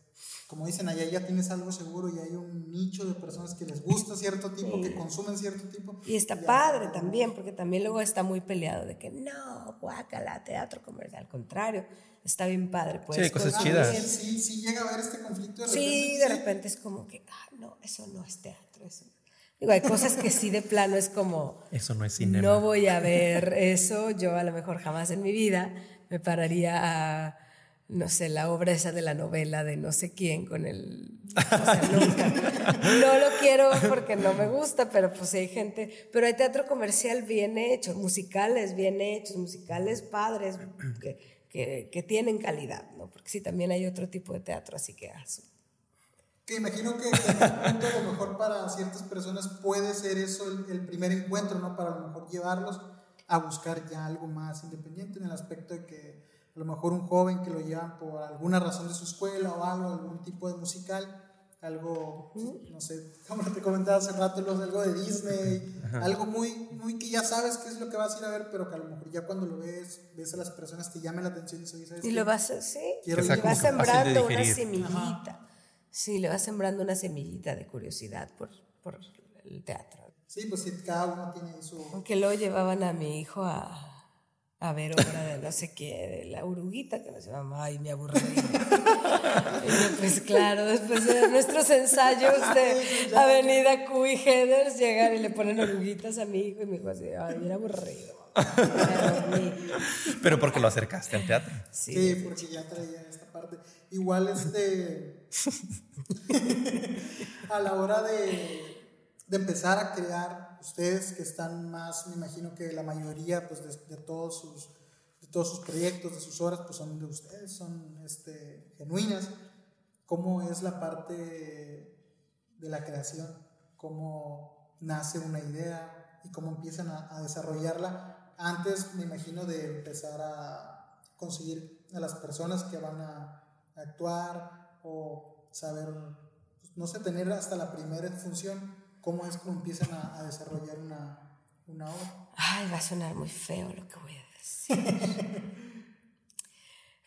como dicen allá, ya tienes algo seguro y hay un nicho de personas que les gusta cierto tipo, que consumen cierto tipo. Y está padre también, porque también luego está muy peleado de que no, guácala, teatro comercial, al contrario, está bien padre. Pues, sí, cosas chidas. Sí, sí, llega a haber este conflicto de repente. Sí, de repente es como que, ah, no, eso no es teatro, eso Digo, hay cosas que sí de plano es como... Eso no es cine. No voy a ver eso, yo a lo mejor jamás en mi vida me pararía a no sé, la obra esa de la novela de no sé quién con el... No lo quiero porque no me gusta, pero pues hay gente, pero hay teatro comercial bien hecho, musicales bien hechos, musicales padres que, que, tienen calidad, ¿no? Porque sí, también hay otro tipo de teatro, así que... Ah, que imagino que a lo mejor para ciertas personas puede ser eso el, el primer encuentro, ¿no? Para a lo mejor llevarlos a buscar ya algo más independiente en el aspecto de que a lo mejor un joven que lo llevan por alguna razón de su escuela o algo, algún tipo de musical, algo, no sé, [LAUGHS] como te comentaba hace rato, algo de Disney, algo muy, muy que ya sabes qué es lo que vas a ir a ver, pero que a lo mejor ya cuando lo ves, ves a las personas que llamen la atención y ¿sabes Y lo vas, a, sí, le vas sembrando una semillita. Sí, le vas sembrando una semillita de curiosidad por, por el teatro. Sí, pues cada uno tiene su... Aunque luego llevaban a mi hijo a a ver obra de no sé qué, de la uruguita, que nos llama, ay, me aburrí. [LAUGHS] pues claro, después de nuestros ensayos de Avenida Q y Headers, llegan y le ponen oruguitas a mi hijo y mi hijo así, ay, me aburrido. Pero porque lo acercaste al teatro. Sí, porque ya traía esta parte. Igual este, [LAUGHS] a la hora de, de empezar a crear ustedes que están más, me imagino que la mayoría pues, de, todos, sus, de todos sus proyectos, de sus horas, pues son de ustedes, son este, genuinas. ¿Cómo es la parte de la creación? ¿Cómo nace una idea y cómo empiezan a, desarrollarla? Antes, me imagino, de empezar a conseguir a las personas que van a, actuar o saber, pues, no sé, tener hasta la primera función ¿Cómo es como empiezan a, desarrollar una, una, obra? Ay, va a sonar muy feo lo que voy a decir.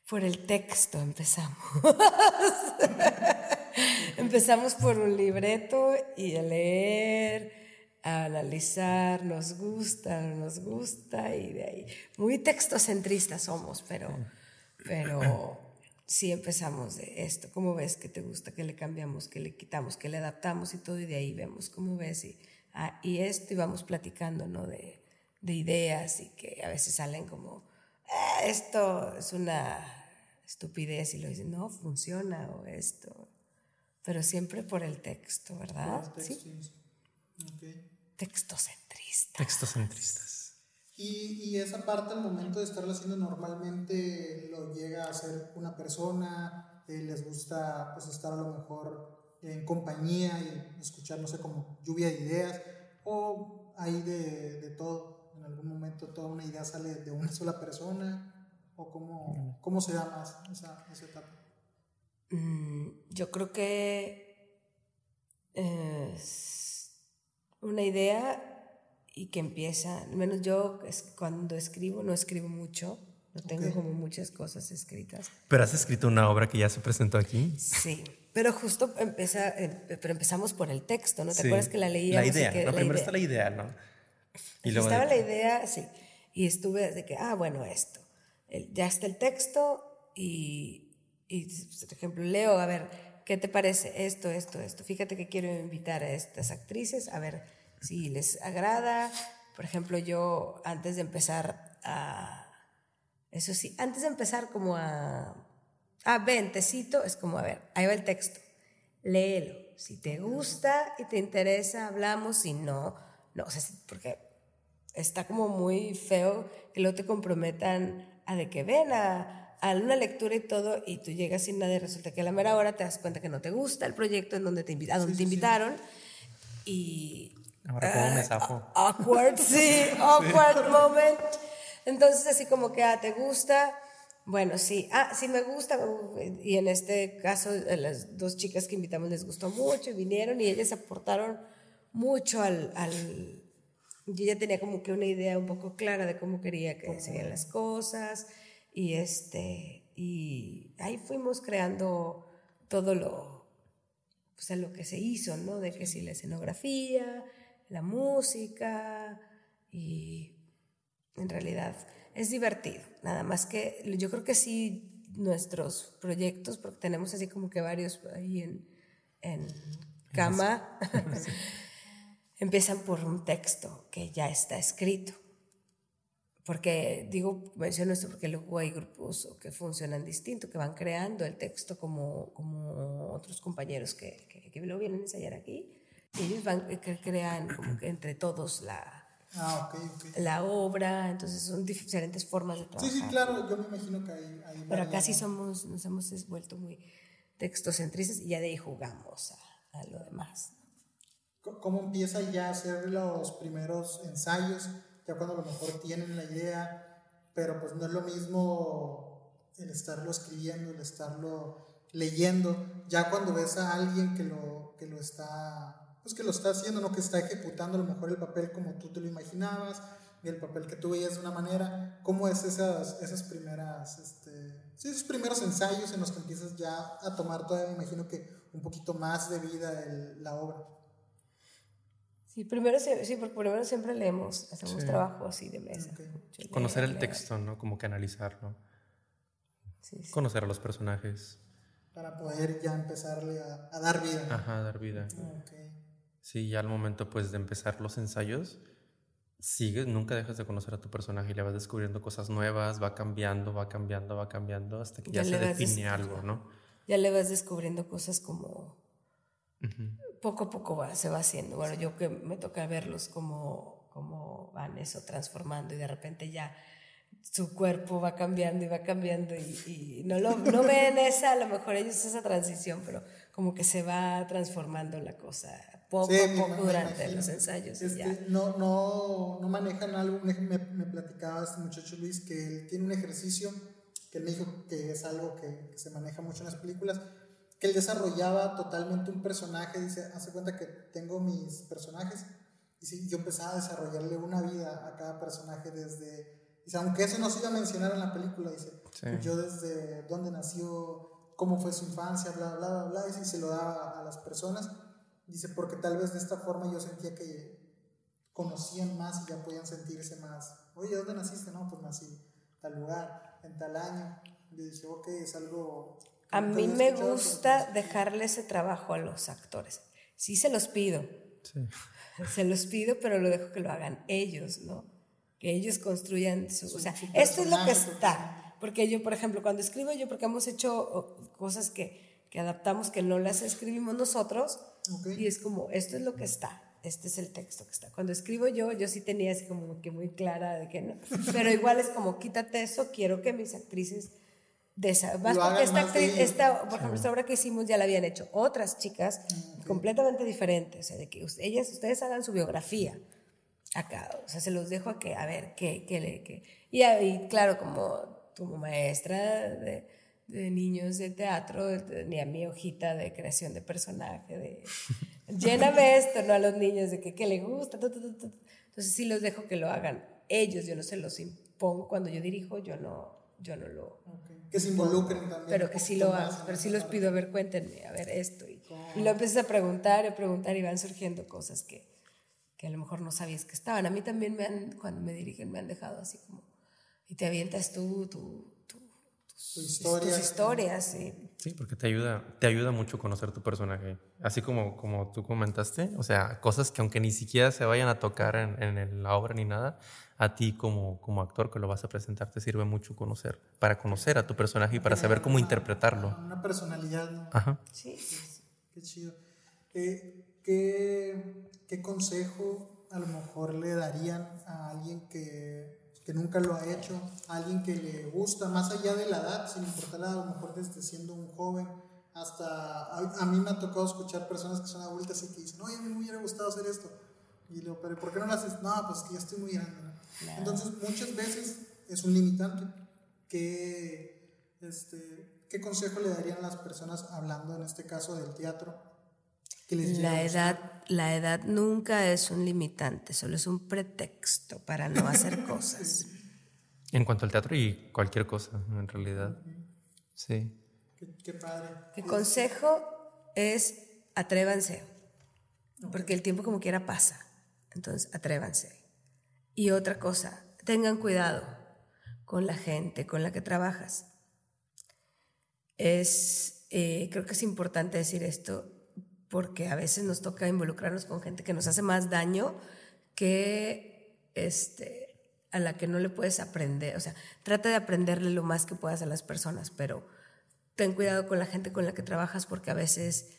por el texto empezamos. [LAUGHS] empezamos por un libreto y a leer, a analizar, nos gusta, no nos gusta y de ahí. Muy textocentristas somos, pero, pero sí empezamos de esto, ¿cómo ves que te gusta? que le cambiamos? que le quitamos? que le adaptamos? Y todo, y de ahí vemos, ¿cómo ves? Y, ah, y esto, y vamos platicando, ¿no? De, de, ideas y que a veces salen como, ah, esto es una estupidez, y lo dicen, no, funciona, o esto. Pero siempre por el texto, ¿verdad? ¿Sí? Textocentristas. Textocentristas. Y, y, esa parte al momento de estarlo haciendo normalmente lo llega a hacer una persona, eh, les gusta pues estar a lo mejor en compañía y escuchar, no sé, como lluvia de ideas, o hay de, de todo, en algún momento toda una idea sale de una sola persona, o cómo, cómo se da más esa, esa etapa. Mm, yo creo que es una idea y que empieza, al menos yo cuando escribo no escribo mucho, no tengo como muchas cosas escritas. ¿Pero has escrito una obra que ya se presentó aquí? Sí, pero justo empieza, eh, pero empezamos por el texto, ¿no? ¿Te acuerdas que la leía? La idea, no, primero está la idea, ¿no? Y luego estaba la idea, sí, y estuve de que, ah, bueno, esto, ya está el texto y, y, por ejemplo, leo, a ver, ¿qué te parece esto, esto, esto? Fíjate que quiero invitar a estas actrices, a ver si les agrada. Por ejemplo, yo antes de empezar a, eso sí, antes de empezar como a, a ven, es como, a ver, ahí va el texto, léelo. Si te gusta y te interesa, hablamos, si no, no, o sea, porque está como muy feo que luego te comprometan a de que ven a, a una lectura y todo y tú llegas sin nada y resulta que a la mera hora te das cuenta que no te gusta el proyecto en donde te, a donde te invitaron y, Ahora, ¿cómo me zafo? Awkward, [LAUGHS] sí, awkward moment. Entonces, así como que, ah, ¿te gusta? Bueno, sí, ah, sí me gusta. Y en este caso, las dos chicas que invitamos les gustó mucho y vinieron y ellas aportaron mucho al, al yo ya tenía como que una idea un poco clara de cómo quería que serían las cosas y este y ahí fuimos creando todo lo pues lo que se hizo, ¿no? De que si la escenografía, la música y en realidad es divertido. Nada más que yo creo que sí nuestros proyectos, porque tenemos así como que varios ahí en, en cama, [LAUGHS] empiezan por un texto que ya está escrito. Porque digo, menciono esto porque luego hay grupos que funcionan distinto, que van creando el texto como, como otros compañeros que, que, que lo vienen a ensayar aquí ellos van, que crean como que entre todos la, ah, la obra, entonces son diferentes formas de trabajar. Sí, sí, claro, yo me imagino que hay... hay Pero acá sí somos, nos hemos vuelto muy textocentristas y ya de ahí jugamos a, a lo demás. ¿Cómo empieza ya a hacer los primeros ensayos? Ya cuando a lo mejor tienen la idea, pero pues no es lo mismo el estarlo escribiendo, el estarlo leyendo. Ya cuando ves a alguien que lo, que lo está pues que lo está haciendo, no que está ejecutando a lo mejor el papel como tú te lo imaginabas, y el papel que tú veías de una manera, ¿cómo es esas, esas primeras, este, sí, esos primeros ensayos en los que empiezas ya a tomar todavía, me imagino que un poquito más de vida el, la obra? Sí, primero, sí, porque primero siempre leemos, hacemos trabajo así de mesa. Conocer el texto, ¿no? Como que analizarlo. Sí, Conocer a los personajes. Para poder ya empezarle a, a dar vida. Ajá, dar vida. Okay. Sí, ya al momento pues de empezar los ensayos, sigues, nunca dejas de conocer a tu personaje y le vas descubriendo cosas nuevas, va cambiando, va cambiando, va cambiando hasta que ya, se define algo, ¿no? Ya le vas descubriendo cosas como poco a poco va, se va haciendo. Bueno, yo que me toca verlos como, como van eso transformando y de repente ya su cuerpo va cambiando y va cambiando y, no, lo, no ven esa, a lo mejor ellos esa transición, pero como que se va transformando la cosa poco a poco durante los ensayos. Este, no, no, no manejan algo, me, me, platicaba este muchacho Luis que él tiene un ejercicio que él me dijo que es algo que, se maneja mucho en las películas, que él desarrollaba totalmente un personaje, dice, hace cuenta que tengo mis personajes, y sí, yo empezaba a desarrollarle una vida a cada personaje desde, dice, aunque eso no se iba a mencionar en la película, dice, yo desde dónde nació, cómo fue su infancia, bla, bla, bla, bla, y se lo daba a las personas Dice, porque tal vez de esta forma yo sentía que conocían más y ya podían sentirse más. Oye, ¿dónde naciste? No, pues nací en tal lugar, en tal año. Y dije, ok, es algo... A mí me gusta dejarle ese trabajo a los actores. Sí se los pido. Sí. [LAUGHS] Se los pido, pero lo dejo que lo hagan ellos, ¿no? Que ellos construyan su... o sea, esto es lo que está. Porque yo, por ejemplo, cuando escribo yo, porque hemos hecho cosas que, que adaptamos, que no las escribimos nosotros, y es como, esto es lo que está, este es el texto que está. Cuando escribo yo, yo sí tenía así como que muy clara de que no. Pero igual es como, quítate eso, quiero que mis actrices de esa. Más porque esta actriz, esta, por ejemplo, esta obra que hicimos ya la habían hecho otras chicas completamente diferentes. O sea, de que ellas, ustedes hagan su biografía acá. O sea, se los dejo a que, a ver, qué, qué, qué. Y, y claro, como, como maestra de, de niños de teatro, tenía mi hojita de creación de personaje, de [LAUGHS] lléname esto, ¿no? A los niños, de que, qué le gusta. Entonces sí los dejo que lo hagan ellos, yo no se los impongo. Cuando yo dirijo, yo no, yo no lo... Que se involucren también. Pero que sí lo hagan, pero sí los pido, a ver, cuéntenme, a ver esto. Y, y lo empiezas a preguntar, a preguntar y van surgiendo cosas que, que a lo mejor no sabías que estaban. A mí también me han, cuando me dirigen, me han dejado así como, y te avientas tú, tú, tus, historia, tus historias. Sí. sí, porque te ayuda, te ayuda mucho conocer tu personaje. Así como, como tú comentaste, o sea, cosas que aunque ni siquiera se vayan a tocar en, en la obra ni nada, a ti como, como actor que lo vas a presentar te sirve mucho conocer, para conocer a tu personaje y para saber cómo interpretarlo. Una personalidad. Ajá. Sí. Qué chido. Eh, ¿qué, ¿Qué consejo a lo mejor le darían a alguien que, que, nunca lo ha hecho, a alguien que le gusta, más allá de la edad, sin importar a lo mejor desde siendo un joven? Hasta a, mí me ha tocado escuchar personas que son adultas y que dicen, oye, a mí me hubiera gustado hacer esto. Y le digo, pero ¿por qué no lo haces? No, pues que ya estoy muy grande. Entonces, muchas veces es un limitante. ¿Qué, este, ¿Qué consejo le darían las personas hablando en este caso del teatro? La edad, la edad nunca es un limitante, solo es un pretexto para no hacer [LAUGHS] cosas. En cuanto al teatro y cualquier cosa, en realidad. Sí. Qué, padre. El consejo es atrévanse, porque el tiempo como quiera pasa. Entonces, atrévanse. Y otra cosa, tengan cuidado con la gente con la que trabajas. Es, eh, creo que es importante decir esto porque a veces nos toca involucrarnos con gente que nos hace más daño que este, a la que no le puedes aprender. O sea, trata de aprenderle lo más que puedas a las personas, pero ten cuidado con la gente con la que trabajas porque a veces,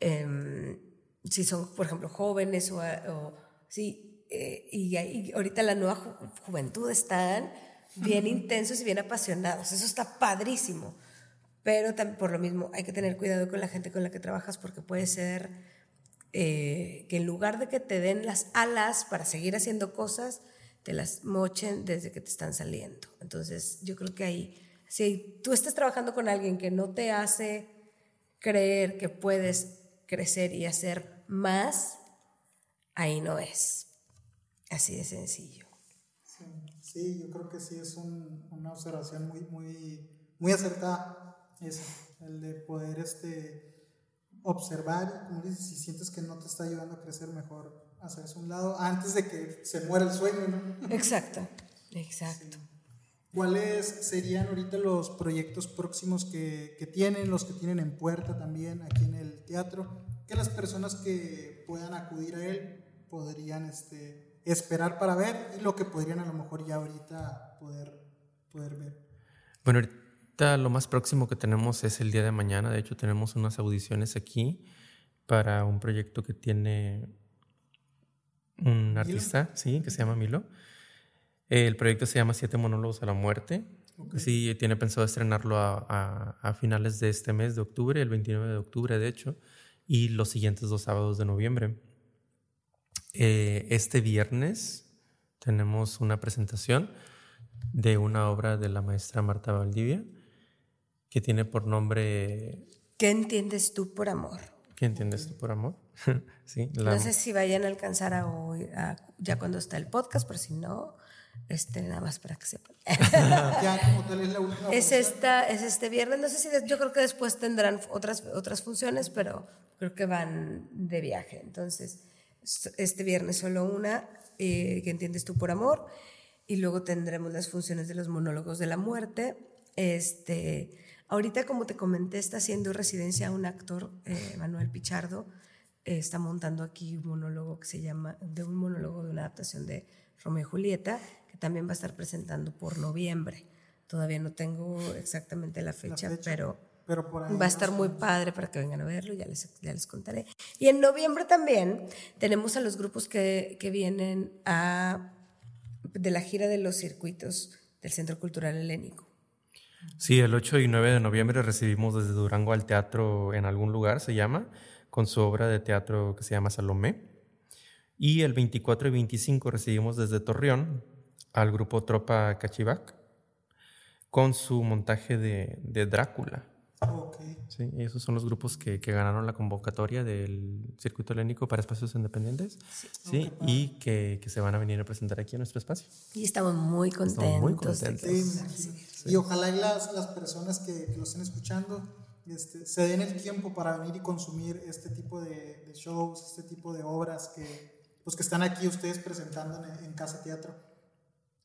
em, si son, por ejemplo, jóvenes o, o sí, eh, y, ahorita la nueva juventud están bien intensos y bien apasionados. Eso está padrísimo. Pero por lo mismo hay que tener cuidado con la gente con la que trabajas porque puede ser eh, que en lugar de que te den las alas para seguir haciendo cosas, te las mochen desde que te están saliendo. Entonces yo creo que ahí, si tú estás trabajando con alguien que no te hace creer que puedes crecer y hacer más, ahí no es. Así de sencillo. Sí, yo creo que sí es una observación muy, muy, muy acertada, eso, el de poder este, observar, como dices, si sientes que no te está ayudando a crecer mejor, hacerse un lado antes de que se muera el sueño, ¿no? Exacto, exacto. ¿Cuáles serían ahorita los proyectos próximos que, que, tienen, los que tienen en puerta también aquí en el teatro? Que las personas que puedan acudir a él podrían este, esperar para ver y lo que podrían a lo mejor ya ahorita poder, poder ver. Bueno, ahorita lo más próximo que tenemos es el día de mañana. De hecho, tenemos unas audiciones aquí para un proyecto que tiene un artista, sí, que se llama Milo. El proyecto se llama Siete Monólogos a la Muerte. Sí, tiene pensado estrenarlo a, a, finales de este mes de octubre, el 29 de octubre, de hecho, y los siguientes dos sábados de noviembre. Eh, este viernes tenemos una presentación de una obra de la maestra Marta Valdivia que tiene por nombre... ¿Qué entiendes tú por amor? ¿Qué entiendes tú por amor? [LAUGHS] sí, No sé si vayan a alcanzar a oír ya cuando está el podcast, pero si no, este, nada más para que sepan. [LAUGHS] ya, como tal es la última. [LAUGHS] Es, esta, es este viernes, no sé si yo creo que después tendrán otras, otras funciones, pero creo que van de viaje. Entonces, este viernes solo una, eh, que entiendes tú por amor, y luego tendremos las funciones de los monólogos de la muerte. Este, ahorita, como te comenté, está haciendo residencia un actor, eh, Manuel Pichardo, eh, está montando aquí un monólogo que se llama, de un monólogo de una adaptación de Romeo y Julieta, que también va a estar presentando por noviembre. Todavía no tengo exactamente la fecha. pero Va a estar muy padre para que vengan a verlo, ya les, ya les contaré. Y en noviembre también tenemos a los grupos que, que vienen a, de la gira de los circuitos del Centro Cultural Helénico. Sí, el 8 y 9 de noviembre recibimos desde Durango al teatro en algún lugar, se llama, con su obra de teatro que se llama Salomé. Y el 24 y 25 recibimos desde Torreón al grupo Tropa Cachivac con su montaje de, de Drácula. Sí, y esos son los grupos que, que ganaron la convocatoria del Circuito Helénico para Espacios Independientes. Sí, y que, que se van a venir a presentar aquí en nuestro espacio. Y estamos muy contentos. Estamos muy contentos. Sí, imagino. Y ojalá y las, las personas que, que lo estén escuchando este, se den el tiempo para venir y consumir este tipo de, de shows, este tipo de obras que, pues, que están aquí ustedes presentando en, en Casa Teatro.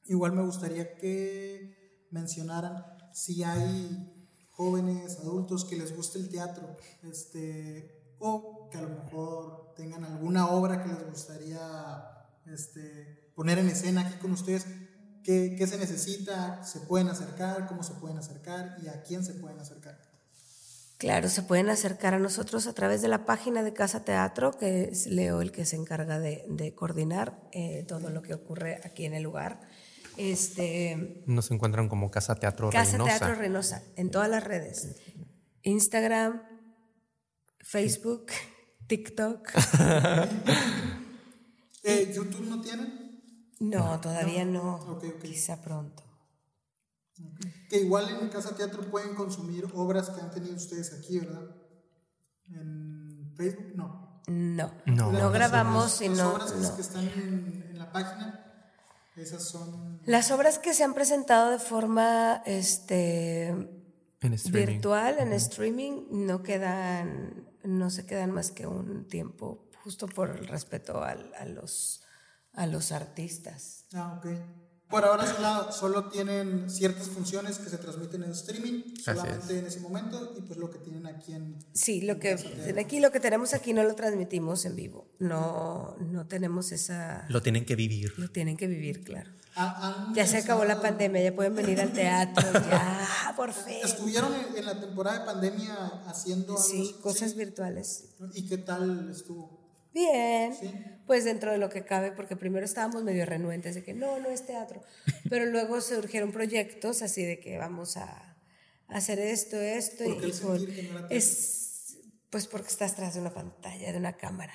Igual me gustaría que mencionaran si hay jóvenes, adultos que les guste el teatro, este, o que a lo mejor tengan alguna obra que les gustaría este, poner en escena aquí con ustedes. ¿Qué, ¿Qué se necesita? ¿Se pueden acercar? ¿Cómo se pueden acercar? ¿Y a quién se pueden acercar? Claro, se pueden acercar a nosotros a través de la página de Casa Teatro, que es Leo el que se encarga de, coordinar eh, todo lo que ocurre aquí en el lugar. Este, Nos encuentran como Casa Teatro Casa Reynosa. Teatro Reynosa, en todas las redes. Instagram, Facebook, TikTok. [LAUGHS] Eh, ¿YouTube no tienen? No, todavía no. Quizá pronto. Que igual en Casa Teatro pueden consumir obras que han tenido ustedes aquí, ¿verdad? En Facebook, no. No, No. no, Las- grabamos las- y las no. obras que- no. que están en, en la página, esas son... Las obras que se han presentado de forma este, En virtual, en streaming, no quedan, no se quedan más que un tiempo, justo por el respeto al- a, los, a los artistas. Ah, ok. Por ahora solo, solo tienen ciertas funciones que se transmiten en streaming, solamente en ese momento, y pues lo que tienen aquí en... Sí, lo que aquí lo que tenemos aquí no lo transmitimos en vivo. No, no tenemos esa. Lo tienen que vivir. Lo tienen que vivir, claro. Ah, Ya se acabó la pandemia, ya pueden venir al teatro, [LAUGHS] ya, por fin. Estuvieron en, en la temporada de pandemia haciendo algo Sí, así, cosas virtuales. ¿Y qué tal estuvo? Bien, Sí. Pues dentro de lo que cabe, porque primero estábamos medio renuentes de que no, no es teatro, [LAUGHS] pero luego surgieron proyectos así de que vamos a hacer esto, esto, ¿Por qué y con- que no es pues porque estás tras de una pantalla, de una cámara.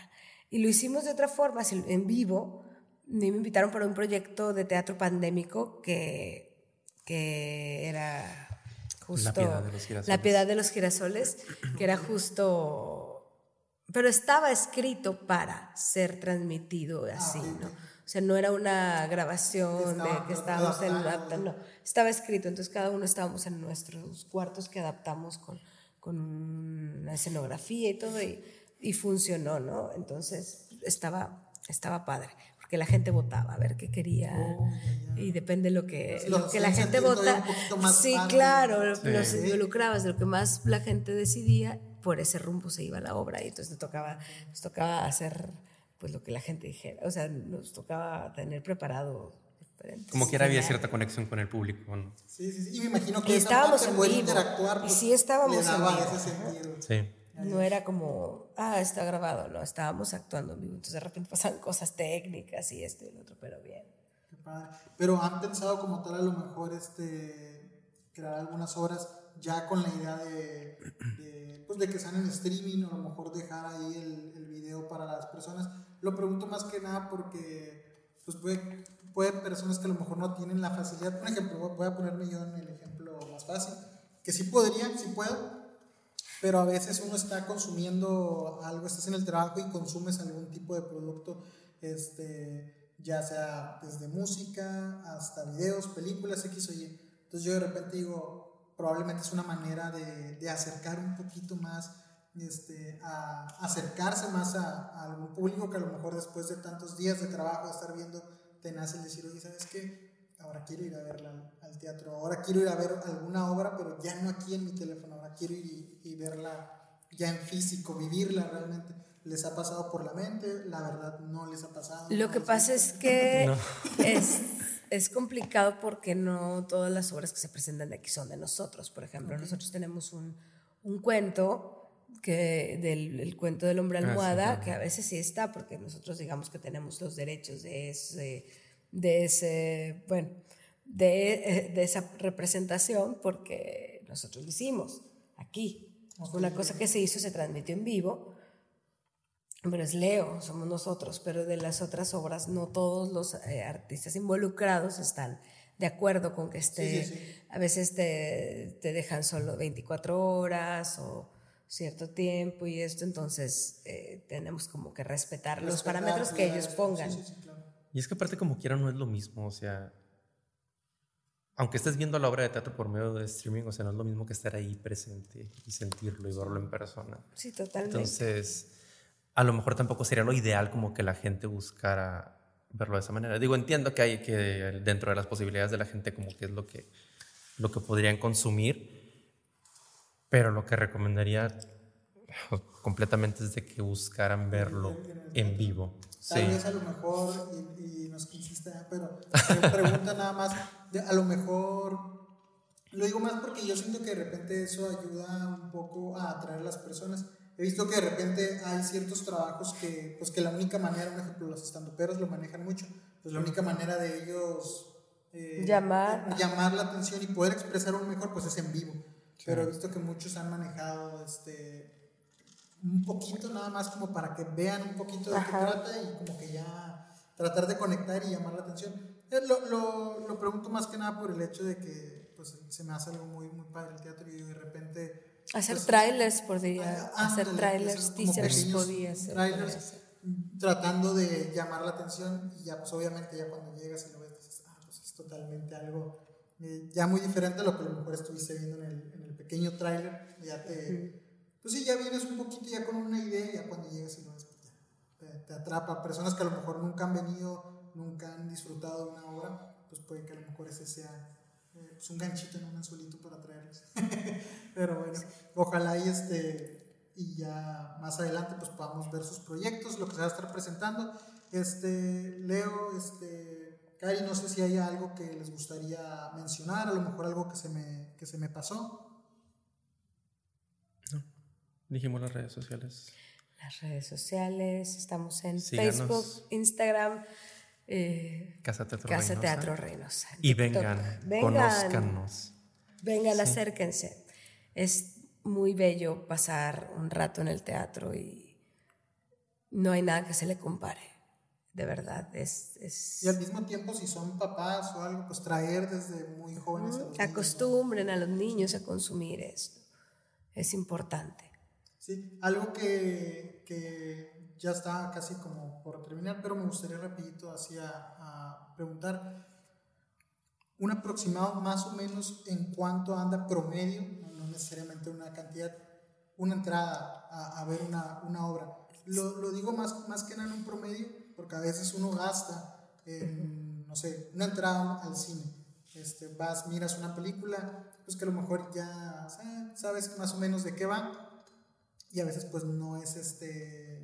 Y lo hicimos de otra forma, en vivo. Y me invitaron para un proyecto de teatro pandémico que, que era justo... Piedad de los Girasoles. La piedad de los girasoles, que era justo pero estaba escrito para ser transmitido así, ¿no? O sea, no era una grabación de que estábamos en no, estaba escrito, entonces cada uno estábamos en nuestros cuartos que adaptamos con, con una escenografía y todo y, y funcionó, ¿no? Entonces estaba, estaba padre, porque la gente votaba a ver qué quería y depende de lo que, Los lo que la gente vota. Sí, padre. claro, los involucrabas, de lo que más la gente decidía, por ese rumbo se iba la obra y entonces nos tocaba, nos tocaba hacer pues lo que la gente dijera, o sea, nos tocaba tener preparado diferentes Como quiera había cierta conexión con el público. ¿no? Sí, sí, sí. Y me imagino que Y esa estábamos parte en vivo. interactuar. Y pues, sí estábamos en vivo. Sí. No era como, ah, está grabado, no, estábamos actuando en vivo, entonces de repente pasaban cosas técnicas y esto y lo otro, pero bien. Qué padre. Pero han pensado como tal a lo mejor este crear algunas obras ya con la idea de, de, pues, de que sean en streaming o a lo mejor dejar ahí el, el video para las personas. Lo pregunto más que nada porque pues puede, puede personas que a lo mejor no tienen la facilidad. Por ejemplo, voy- a ponerme yo en el ejemplo más fácil, que sí podría, sí puedo, pero a veces uno está consumiendo algo, estás en el trabajo y consumes algún tipo de producto, este, ya sea desde música hasta videos, películas, X o Y. Entonces yo de repente digo, probablemente es una manera de, de acercar un poquito más, este, a acercarse más a, a algún público que a lo mejor después de tantos días de trabajo, de estar viendo, te nace el decir, oye, ¿sabes qué? Ahora quiero ir a verla al, teatro, ahora quiero ir a ver alguna obra, pero ya no aquí en mi teléfono, ahora quiero ir y, y verla ya en físico, vivirla realmente. ¿Les ha pasado por la mente? La verdad, no les ha pasado. Lo ¿No que pasa es que [LAUGHS] es, es complicado porque no todas las obras que se presentan aquí son de nosotros. Por ejemplo, nosotros tenemos un, un cuento que del el cuento del hombre sí, almohada, ajá. que a veces sí está, porque nosotros digamos que tenemos los derechos de ese, de ese, bueno, de, de esa representación porque nosotros lo hicimos aquí. Fue una cosa que se hizo, se transmitió en vivo. Pero es Leo, somos nosotros, pero de las otras obras no todos los eh, artistas involucrados están de acuerdo con que esté, a veces te, te, dejan solo 24 horas o cierto tiempo y esto, entonces eh, tenemos como que respetar, los parámetros que ellos pongan. Y es que aparte como quiera no es lo mismo, o sea, aunque estés viendo la obra de teatro por medio de streaming, o sea, no es lo mismo que estar ahí presente y sentirlo y verlo en persona. Sí, totalmente. Entonces, a lo mejor tampoco sería lo ideal como que la gente buscara verlo de esa manera. Digo, entiendo que hay que dentro de las posibilidades de la gente como que es lo que, lo que podrían consumir, pero lo que recomendaría completamente es de que buscaran verlo en vivo. Tal vez a lo mejor, y, nos quisiste, pero pregunta nada más, a lo mejor, lo digo más porque yo siento que de repente eso ayuda un poco a atraer a las personas he visto que de repente hay ciertos trabajos que, pues que la única manera, un ejemplo, los estandoperos lo manejan mucho, pues la única manera de ellos eh, llamar. llamar la atención y poder expresar un mejor, pues es en vivo. Pero he visto que muchos han manejado este, un poquito nada más como para que vean un poquito de qué trata y como que ya tratar de conectar y llamar la atención. Eh, lo, lo, lo, pregunto más que nada por el hecho de que pues, se me hace algo muy, muy padre el teatro y de repente Hacer pues, trailers podría, hacer trailers, teasers podía ser. Trailers, tratando de llamar la atención y ya pues obviamente ya cuando llegas y lo ves dices, ah, pues es totalmente algo eh, ya muy diferente a lo que a lo mejor estuviste viendo en el, en el pequeño trailer, ya te, pues sí, ya vienes un poquito ya con una idea y ya cuando llegas y lo ves, pues ya, te, te, atrapa. Personas que a lo mejor nunca han venido, nunca han disfrutado de una obra, pues puede que a lo mejor ese sea eh, pues un ganchito en un anzuelito para traerles. [LAUGHS] Pero bueno, ojalá y este y ya más adelante pues podamos ver sus proyectos, lo que se va a estar presentando. Este, Leo, este, Cari, no sé si hay algo que les gustaría mencionar, a lo mejor algo que se me, que se me pasó. No, dijimos las redes sociales. Las redes sociales, estamos en Facebook, Instagram, eh, Casa Teatro Casa Teatro Reynosa. Y vengan, vengan, Vengan, acérquense. Es muy bello pasar un rato en el teatro y no hay nada que se le compare. De verdad, es, es... Y al mismo tiempo, si son papás o algo, pues traer desde muy jóvenes. a Acostumbren a los niños a consumir esto. Es importante. Sí, algo que, que ya está casi como por terminar, pero me gustaría rapidito así a, preguntar un aproximado más o menos en cuánto anda promedio, no necesariamente una cantidad, una entrada a, ver una, obra. Lo, lo, digo más, más que nada en un promedio, porque a veces uno gasta en, no sé, una entrada al cine. Este, vas, miras una película, pues que a lo mejor ya sabes más o menos de qué va, y a veces pues no es este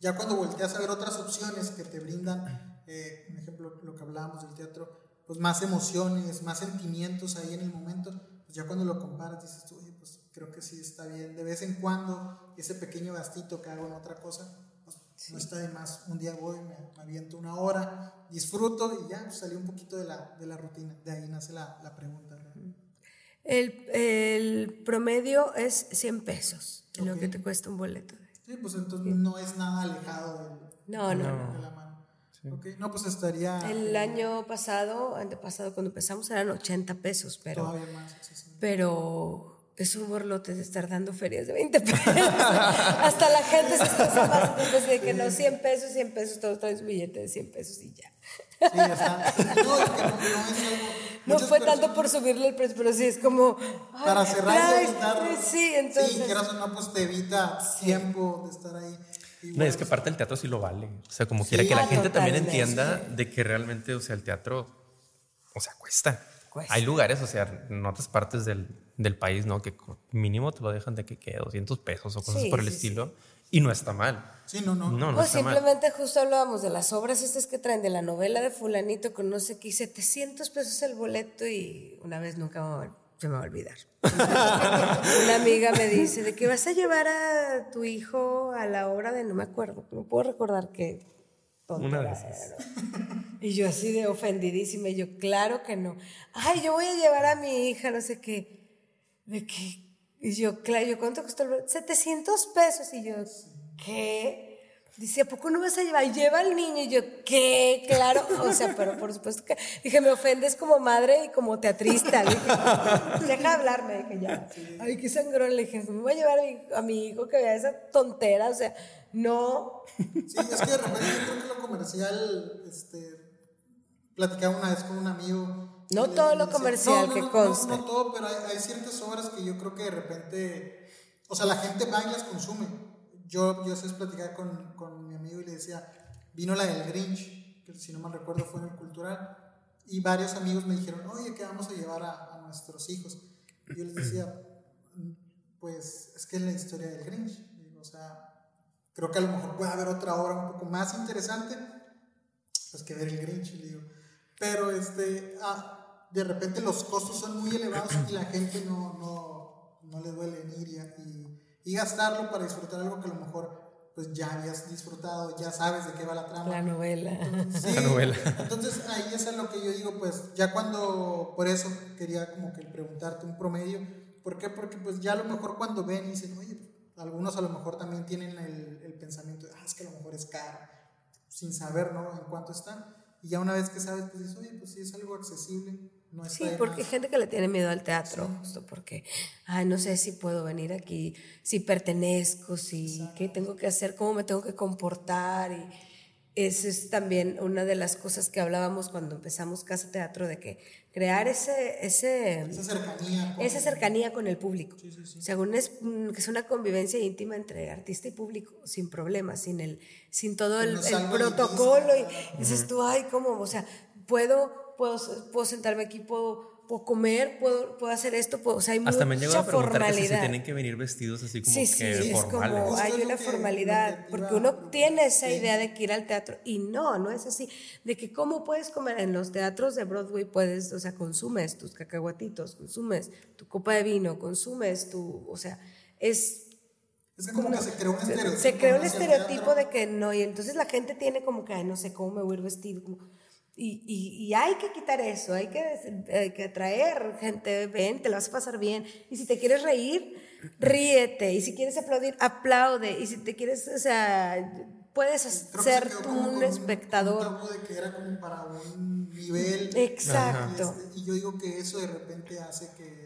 ya cuando volteas a ver otras opciones que te brindan, eh, por ejemplo, lo que hablábamos del teatro, pues más emociones, más sentimientos ahí en el momento, pues ya cuando lo comparas dices tú, oye, pues creo que sí está bien. De vez en cuando, ese pequeño gastito que hago en otra cosa, pues no está de más. Un día voy, me, aviento una hora, disfruto y ya pues, salí un poquito de la, de la rutina. De ahí nace la, la pregunta. El, el, promedio es 100 pesos, lo que te cuesta un boleto. Sí, pues entonces no es nada alejado del, no, no, de la mano. Okay. No, pues estaría... El año pasado, antepasado, cuando empezamos eran 80 pesos, pero... Todavía más, Pero es un borlote de estar dando ferias de 20 [LAUGHS] pesos. Hasta la gente se estresa más. Entonces, de que no, 100 pesos, 100 pesos, todos traen su billete de 100 pesos y ya. Sí, está. No, es que no, no es algo. No fue tanto por subirle el precio, pero sí es como. Para cerrar y evitar. Sí, entonces. Sí, quieras o no, pues te evita tiempo de estar ahí. no, es que aparte el teatro sí lo vale. O sea, como quiera que la gente también entienda de que realmente, o sea, el teatro, o sea, cuesta. Hay lugares, o sea, en otras partes del, del, país, ¿no? Que mínimo te lo dejan de que quede 200 pesos o cosas por el estilo. Y no está mal. Sí, no, no. no, no simplemente justo hablábamos de las obras estas que traen de la novela de fulanito con no sé qué, 700 pesos el boleto y una vez nunca se me va a olvidar. [LAUGHS] una amiga me dice, ¿de qué vas a llevar a tu hijo a la obra de, no me acuerdo, no puedo recordar qué. Una esas. Y yo así de ofendidísima, y yo, claro que no. Ay, yo voy a llevar a mi hija, no sé qué. ¿De qué? Y yo, claro, yo, ¿cuánto costó el 700 pesos. Y yo, ¿qué? Dice, ¿a poco no vas a llevar? Lleva al niño. Y yo, ¿qué? Claro. [LAUGHS] O sea, pero por supuesto que. Dije, me ofendes como madre y como teatrista. dije, deja hablarme. Dije, ya. Ay, qué sangrón. Le dije, me voy a llevar a mi, a mi hijo que vea esa tontera. O sea, no. Sí, es que de repente yo creo que lo comercial, este, platicaba una vez con un amigo. No todo lo comercial que consta. No, no, todo, pero hay, hay, ciertas obras que yo creo que de repente, o sea, la gente va y las consume. Yo, yo sé platicar con, con mi amigo y le decía, vino la del Grinch, que si no mal recuerdo fue en el cultural, y varios amigos me dijeron, oye, ¿qué vamos a llevar a, a nuestros hijos? Y yo les decía, pues es que es la historia del Grinch. o sea, creo que a lo mejor puede haber otra obra un poco más interesante, pues que ver el Grinch, le digo. Pero este, ah, de repente los costos son muy elevados y la gente no, no, no le duele ir y, y, gastarlo para disfrutar algo que a lo mejor pues ya habías disfrutado, ya sabes de qué va la trama. La novela. sí, la novela. Entonces ahí es lo que yo digo, pues ya cuando, por eso quería como que preguntarte un promedio, ¿por qué? Porque pues ya a lo mejor cuando ven y dicen, oye, algunos a lo mejor también tienen el, el pensamiento de, ah, es que a lo mejor es caro, sin saber, ¿no? En cuánto está. Y ya una vez que sabes, pues dices, oye, pues sí es algo accesible. No sí, porque hay gente que le tiene miedo al teatro, sí. justo porque, ay, no sé si puedo venir aquí, si pertenezco, si, Exacto. qué tengo que hacer, cómo me tengo que comportar. Y esa es también una de las cosas que hablábamos cuando empezamos Casa Teatro, de que crear ese, ese, esa, cercanía con, esa cercanía con el público. Sí, sí, sí. Según es, que es una convivencia íntima entre artista y público, sin problemas, sin, el, sin todo el, el protocolo. Y dices tú, ay, ¿cómo? O sea, puedo, puedo, puedo sentarme aquí, puedo puedo comer, puedo, puedo hacer esto, puedo, o sea, hay Hasta mucha me han llegado a preguntar formalidad. que si se tienen que venir vestidos así como sí, sí, que es formales. como hay una formalidad, porque uno tiene esa idea de que ir al teatro y no, no es así, de que cómo puedes comer en los teatros de Broadway, puedes, o sea, consumes tus cacahuatitos, consumes tu copa de vino, consumes tu, o sea, es es que como que se creó un estereotipo. Se creó el estereotipo de que no, y entonces la gente tiene como que, ay, no sé cómo me voy a ir vestido, como, y, y, y, hay que quitar eso, hay que, hay que atraer gente, ven, te lo vas a pasar bien. Y si te quieres reír, ríete. Y si quieres aplaudir, aplaude. Y si te quieres, o sea, puedes ser tú un espectador. Un de que era como para un nivel. Exacto. Este, y, yo digo que eso de repente hace que,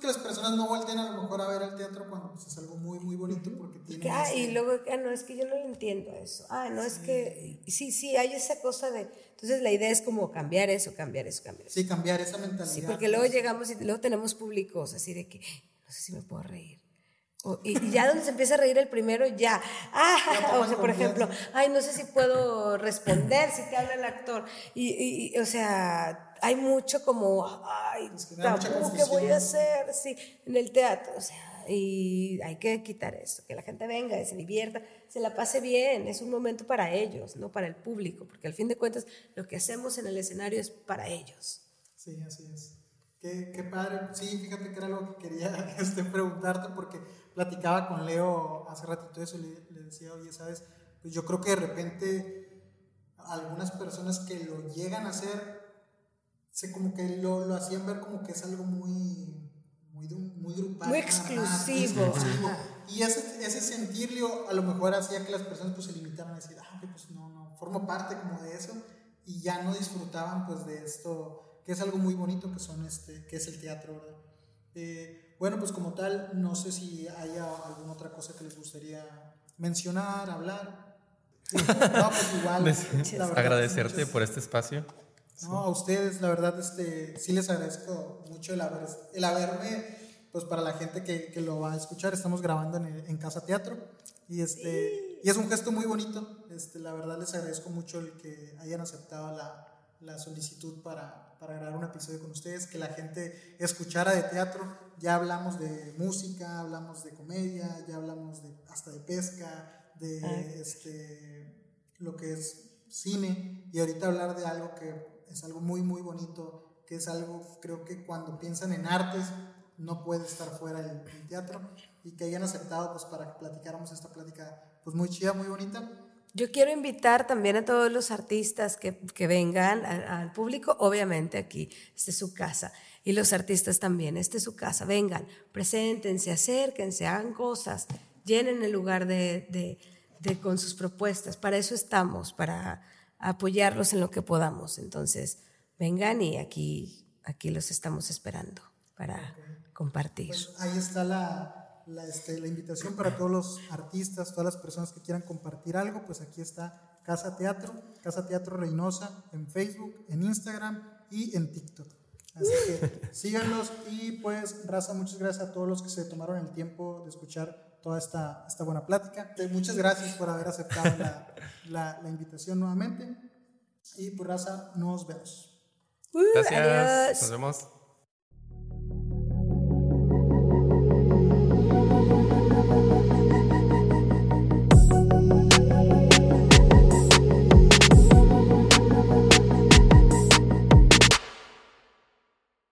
pues que las personas no volteen a lo mejor a ver el teatro cuando pues, es algo muy, muy bonito porque tiene... Ah, ese... y luego, ah, no, es que yo no lo entiendo eso. Ah, no, sí. es que, sí, sí, hay esa cosa de entonces la idea es como cambiar eso, cambiar eso, cambiar eso. Sí, cambiar esa mentalidad. Sí, porque luego llegamos y luego tenemos públicos así de que no sé si me puedo reír. O, y, y, ya donde se empieza a reír el primero, ya. [LAUGHS] Ah, ya [LAUGHS] o sea, por ejemplo, ay, no sé si puedo responder si te habla el actor. Y, y o sea, hay mucho como, ay, tabú, ¿qué voy a hacer? Sí, en el teatro, o sea, y hay que quitar eso, que la gente venga, se divierta, se la pase bien, es un momento para ellos, no para el público, porque al fin de cuentas lo que hacemos en el escenario es para ellos. Sí, así es. Qué, qué padre. Sí, fíjate que era lo que quería [LAUGHS] este, preguntarte, porque platicaba con Leo hace ratito eso, le, le decía, oye, ¿sabes? Pues yo creo que de repente algunas personas que lo llegan a hacer, se como que lo, lo hacían ver como que es algo muy muy, muy grupal. Muy exclusivo. exclusivo. Y ese, ese sentirlo a lo mejor hacía que las personas pues se limitaran a decir, ah, pues no, no, formo parte como de eso y ya no disfrutaban pues de esto, que es algo muy bonito que, son este, que es el teatro, ¿verdad? Eh, bueno, pues como tal, no sé si haya alguna otra cosa que les gustaría mencionar, hablar. [LAUGHS] no, pues igual. verdad, Agradecerte muchas... por este espacio. No, a ustedes, la verdad, este, sí les agradezco mucho el, haber, el haberme, pues para la gente que, que lo va a escuchar, estamos grabando en, en Casa Teatro y, este, sí. y es un gesto muy bonito, este, la verdad les agradezco mucho el que hayan aceptado la, la solicitud para, para, grabar un episodio con ustedes, que la gente escuchara de teatro, ya hablamos de música, hablamos de comedia, ya hablamos de, hasta de pesca, de Ay. este, lo que es cine. Y ahorita hablar de algo que es algo muy, muy bonito, que es algo, creo que cuando piensan en artes, no puede estar fuera del teatro, y que hayan aceptado, pues, para que platicáramos esta plática, pues, muy chida, muy bonita. yo quiero invitar también a todos los artistas que, que vengan al público, obviamente aquí, esta es su casa, y los artistas también, esta es su casa, vengan, preséntense, acérquense, hagan cosas, llenen el lugar de, de, con sus propuestas, para eso estamos, para apoyarlos en lo que podamos. Entonces, vengan y aquí, aquí los estamos esperando para compartir. Pues ahí está la, este, la, invitación para todos los artistas, todas las personas que quieran compartir algo, pues aquí está Casa Teatro, Casa Teatro Reynosa en Facebook, en Instagram y en TikTok. Así que [LAUGHS] síganlos y pues, Raza, muchas gracias a todos los que se tomaron el tiempo de escuchar toda esta, esta buena plática. Muchas gracias por haber aceptado [LAUGHS] la, la, invitación nuevamente. Y pues, Raza, nos vemos. Uh, gracias. Nos vemos.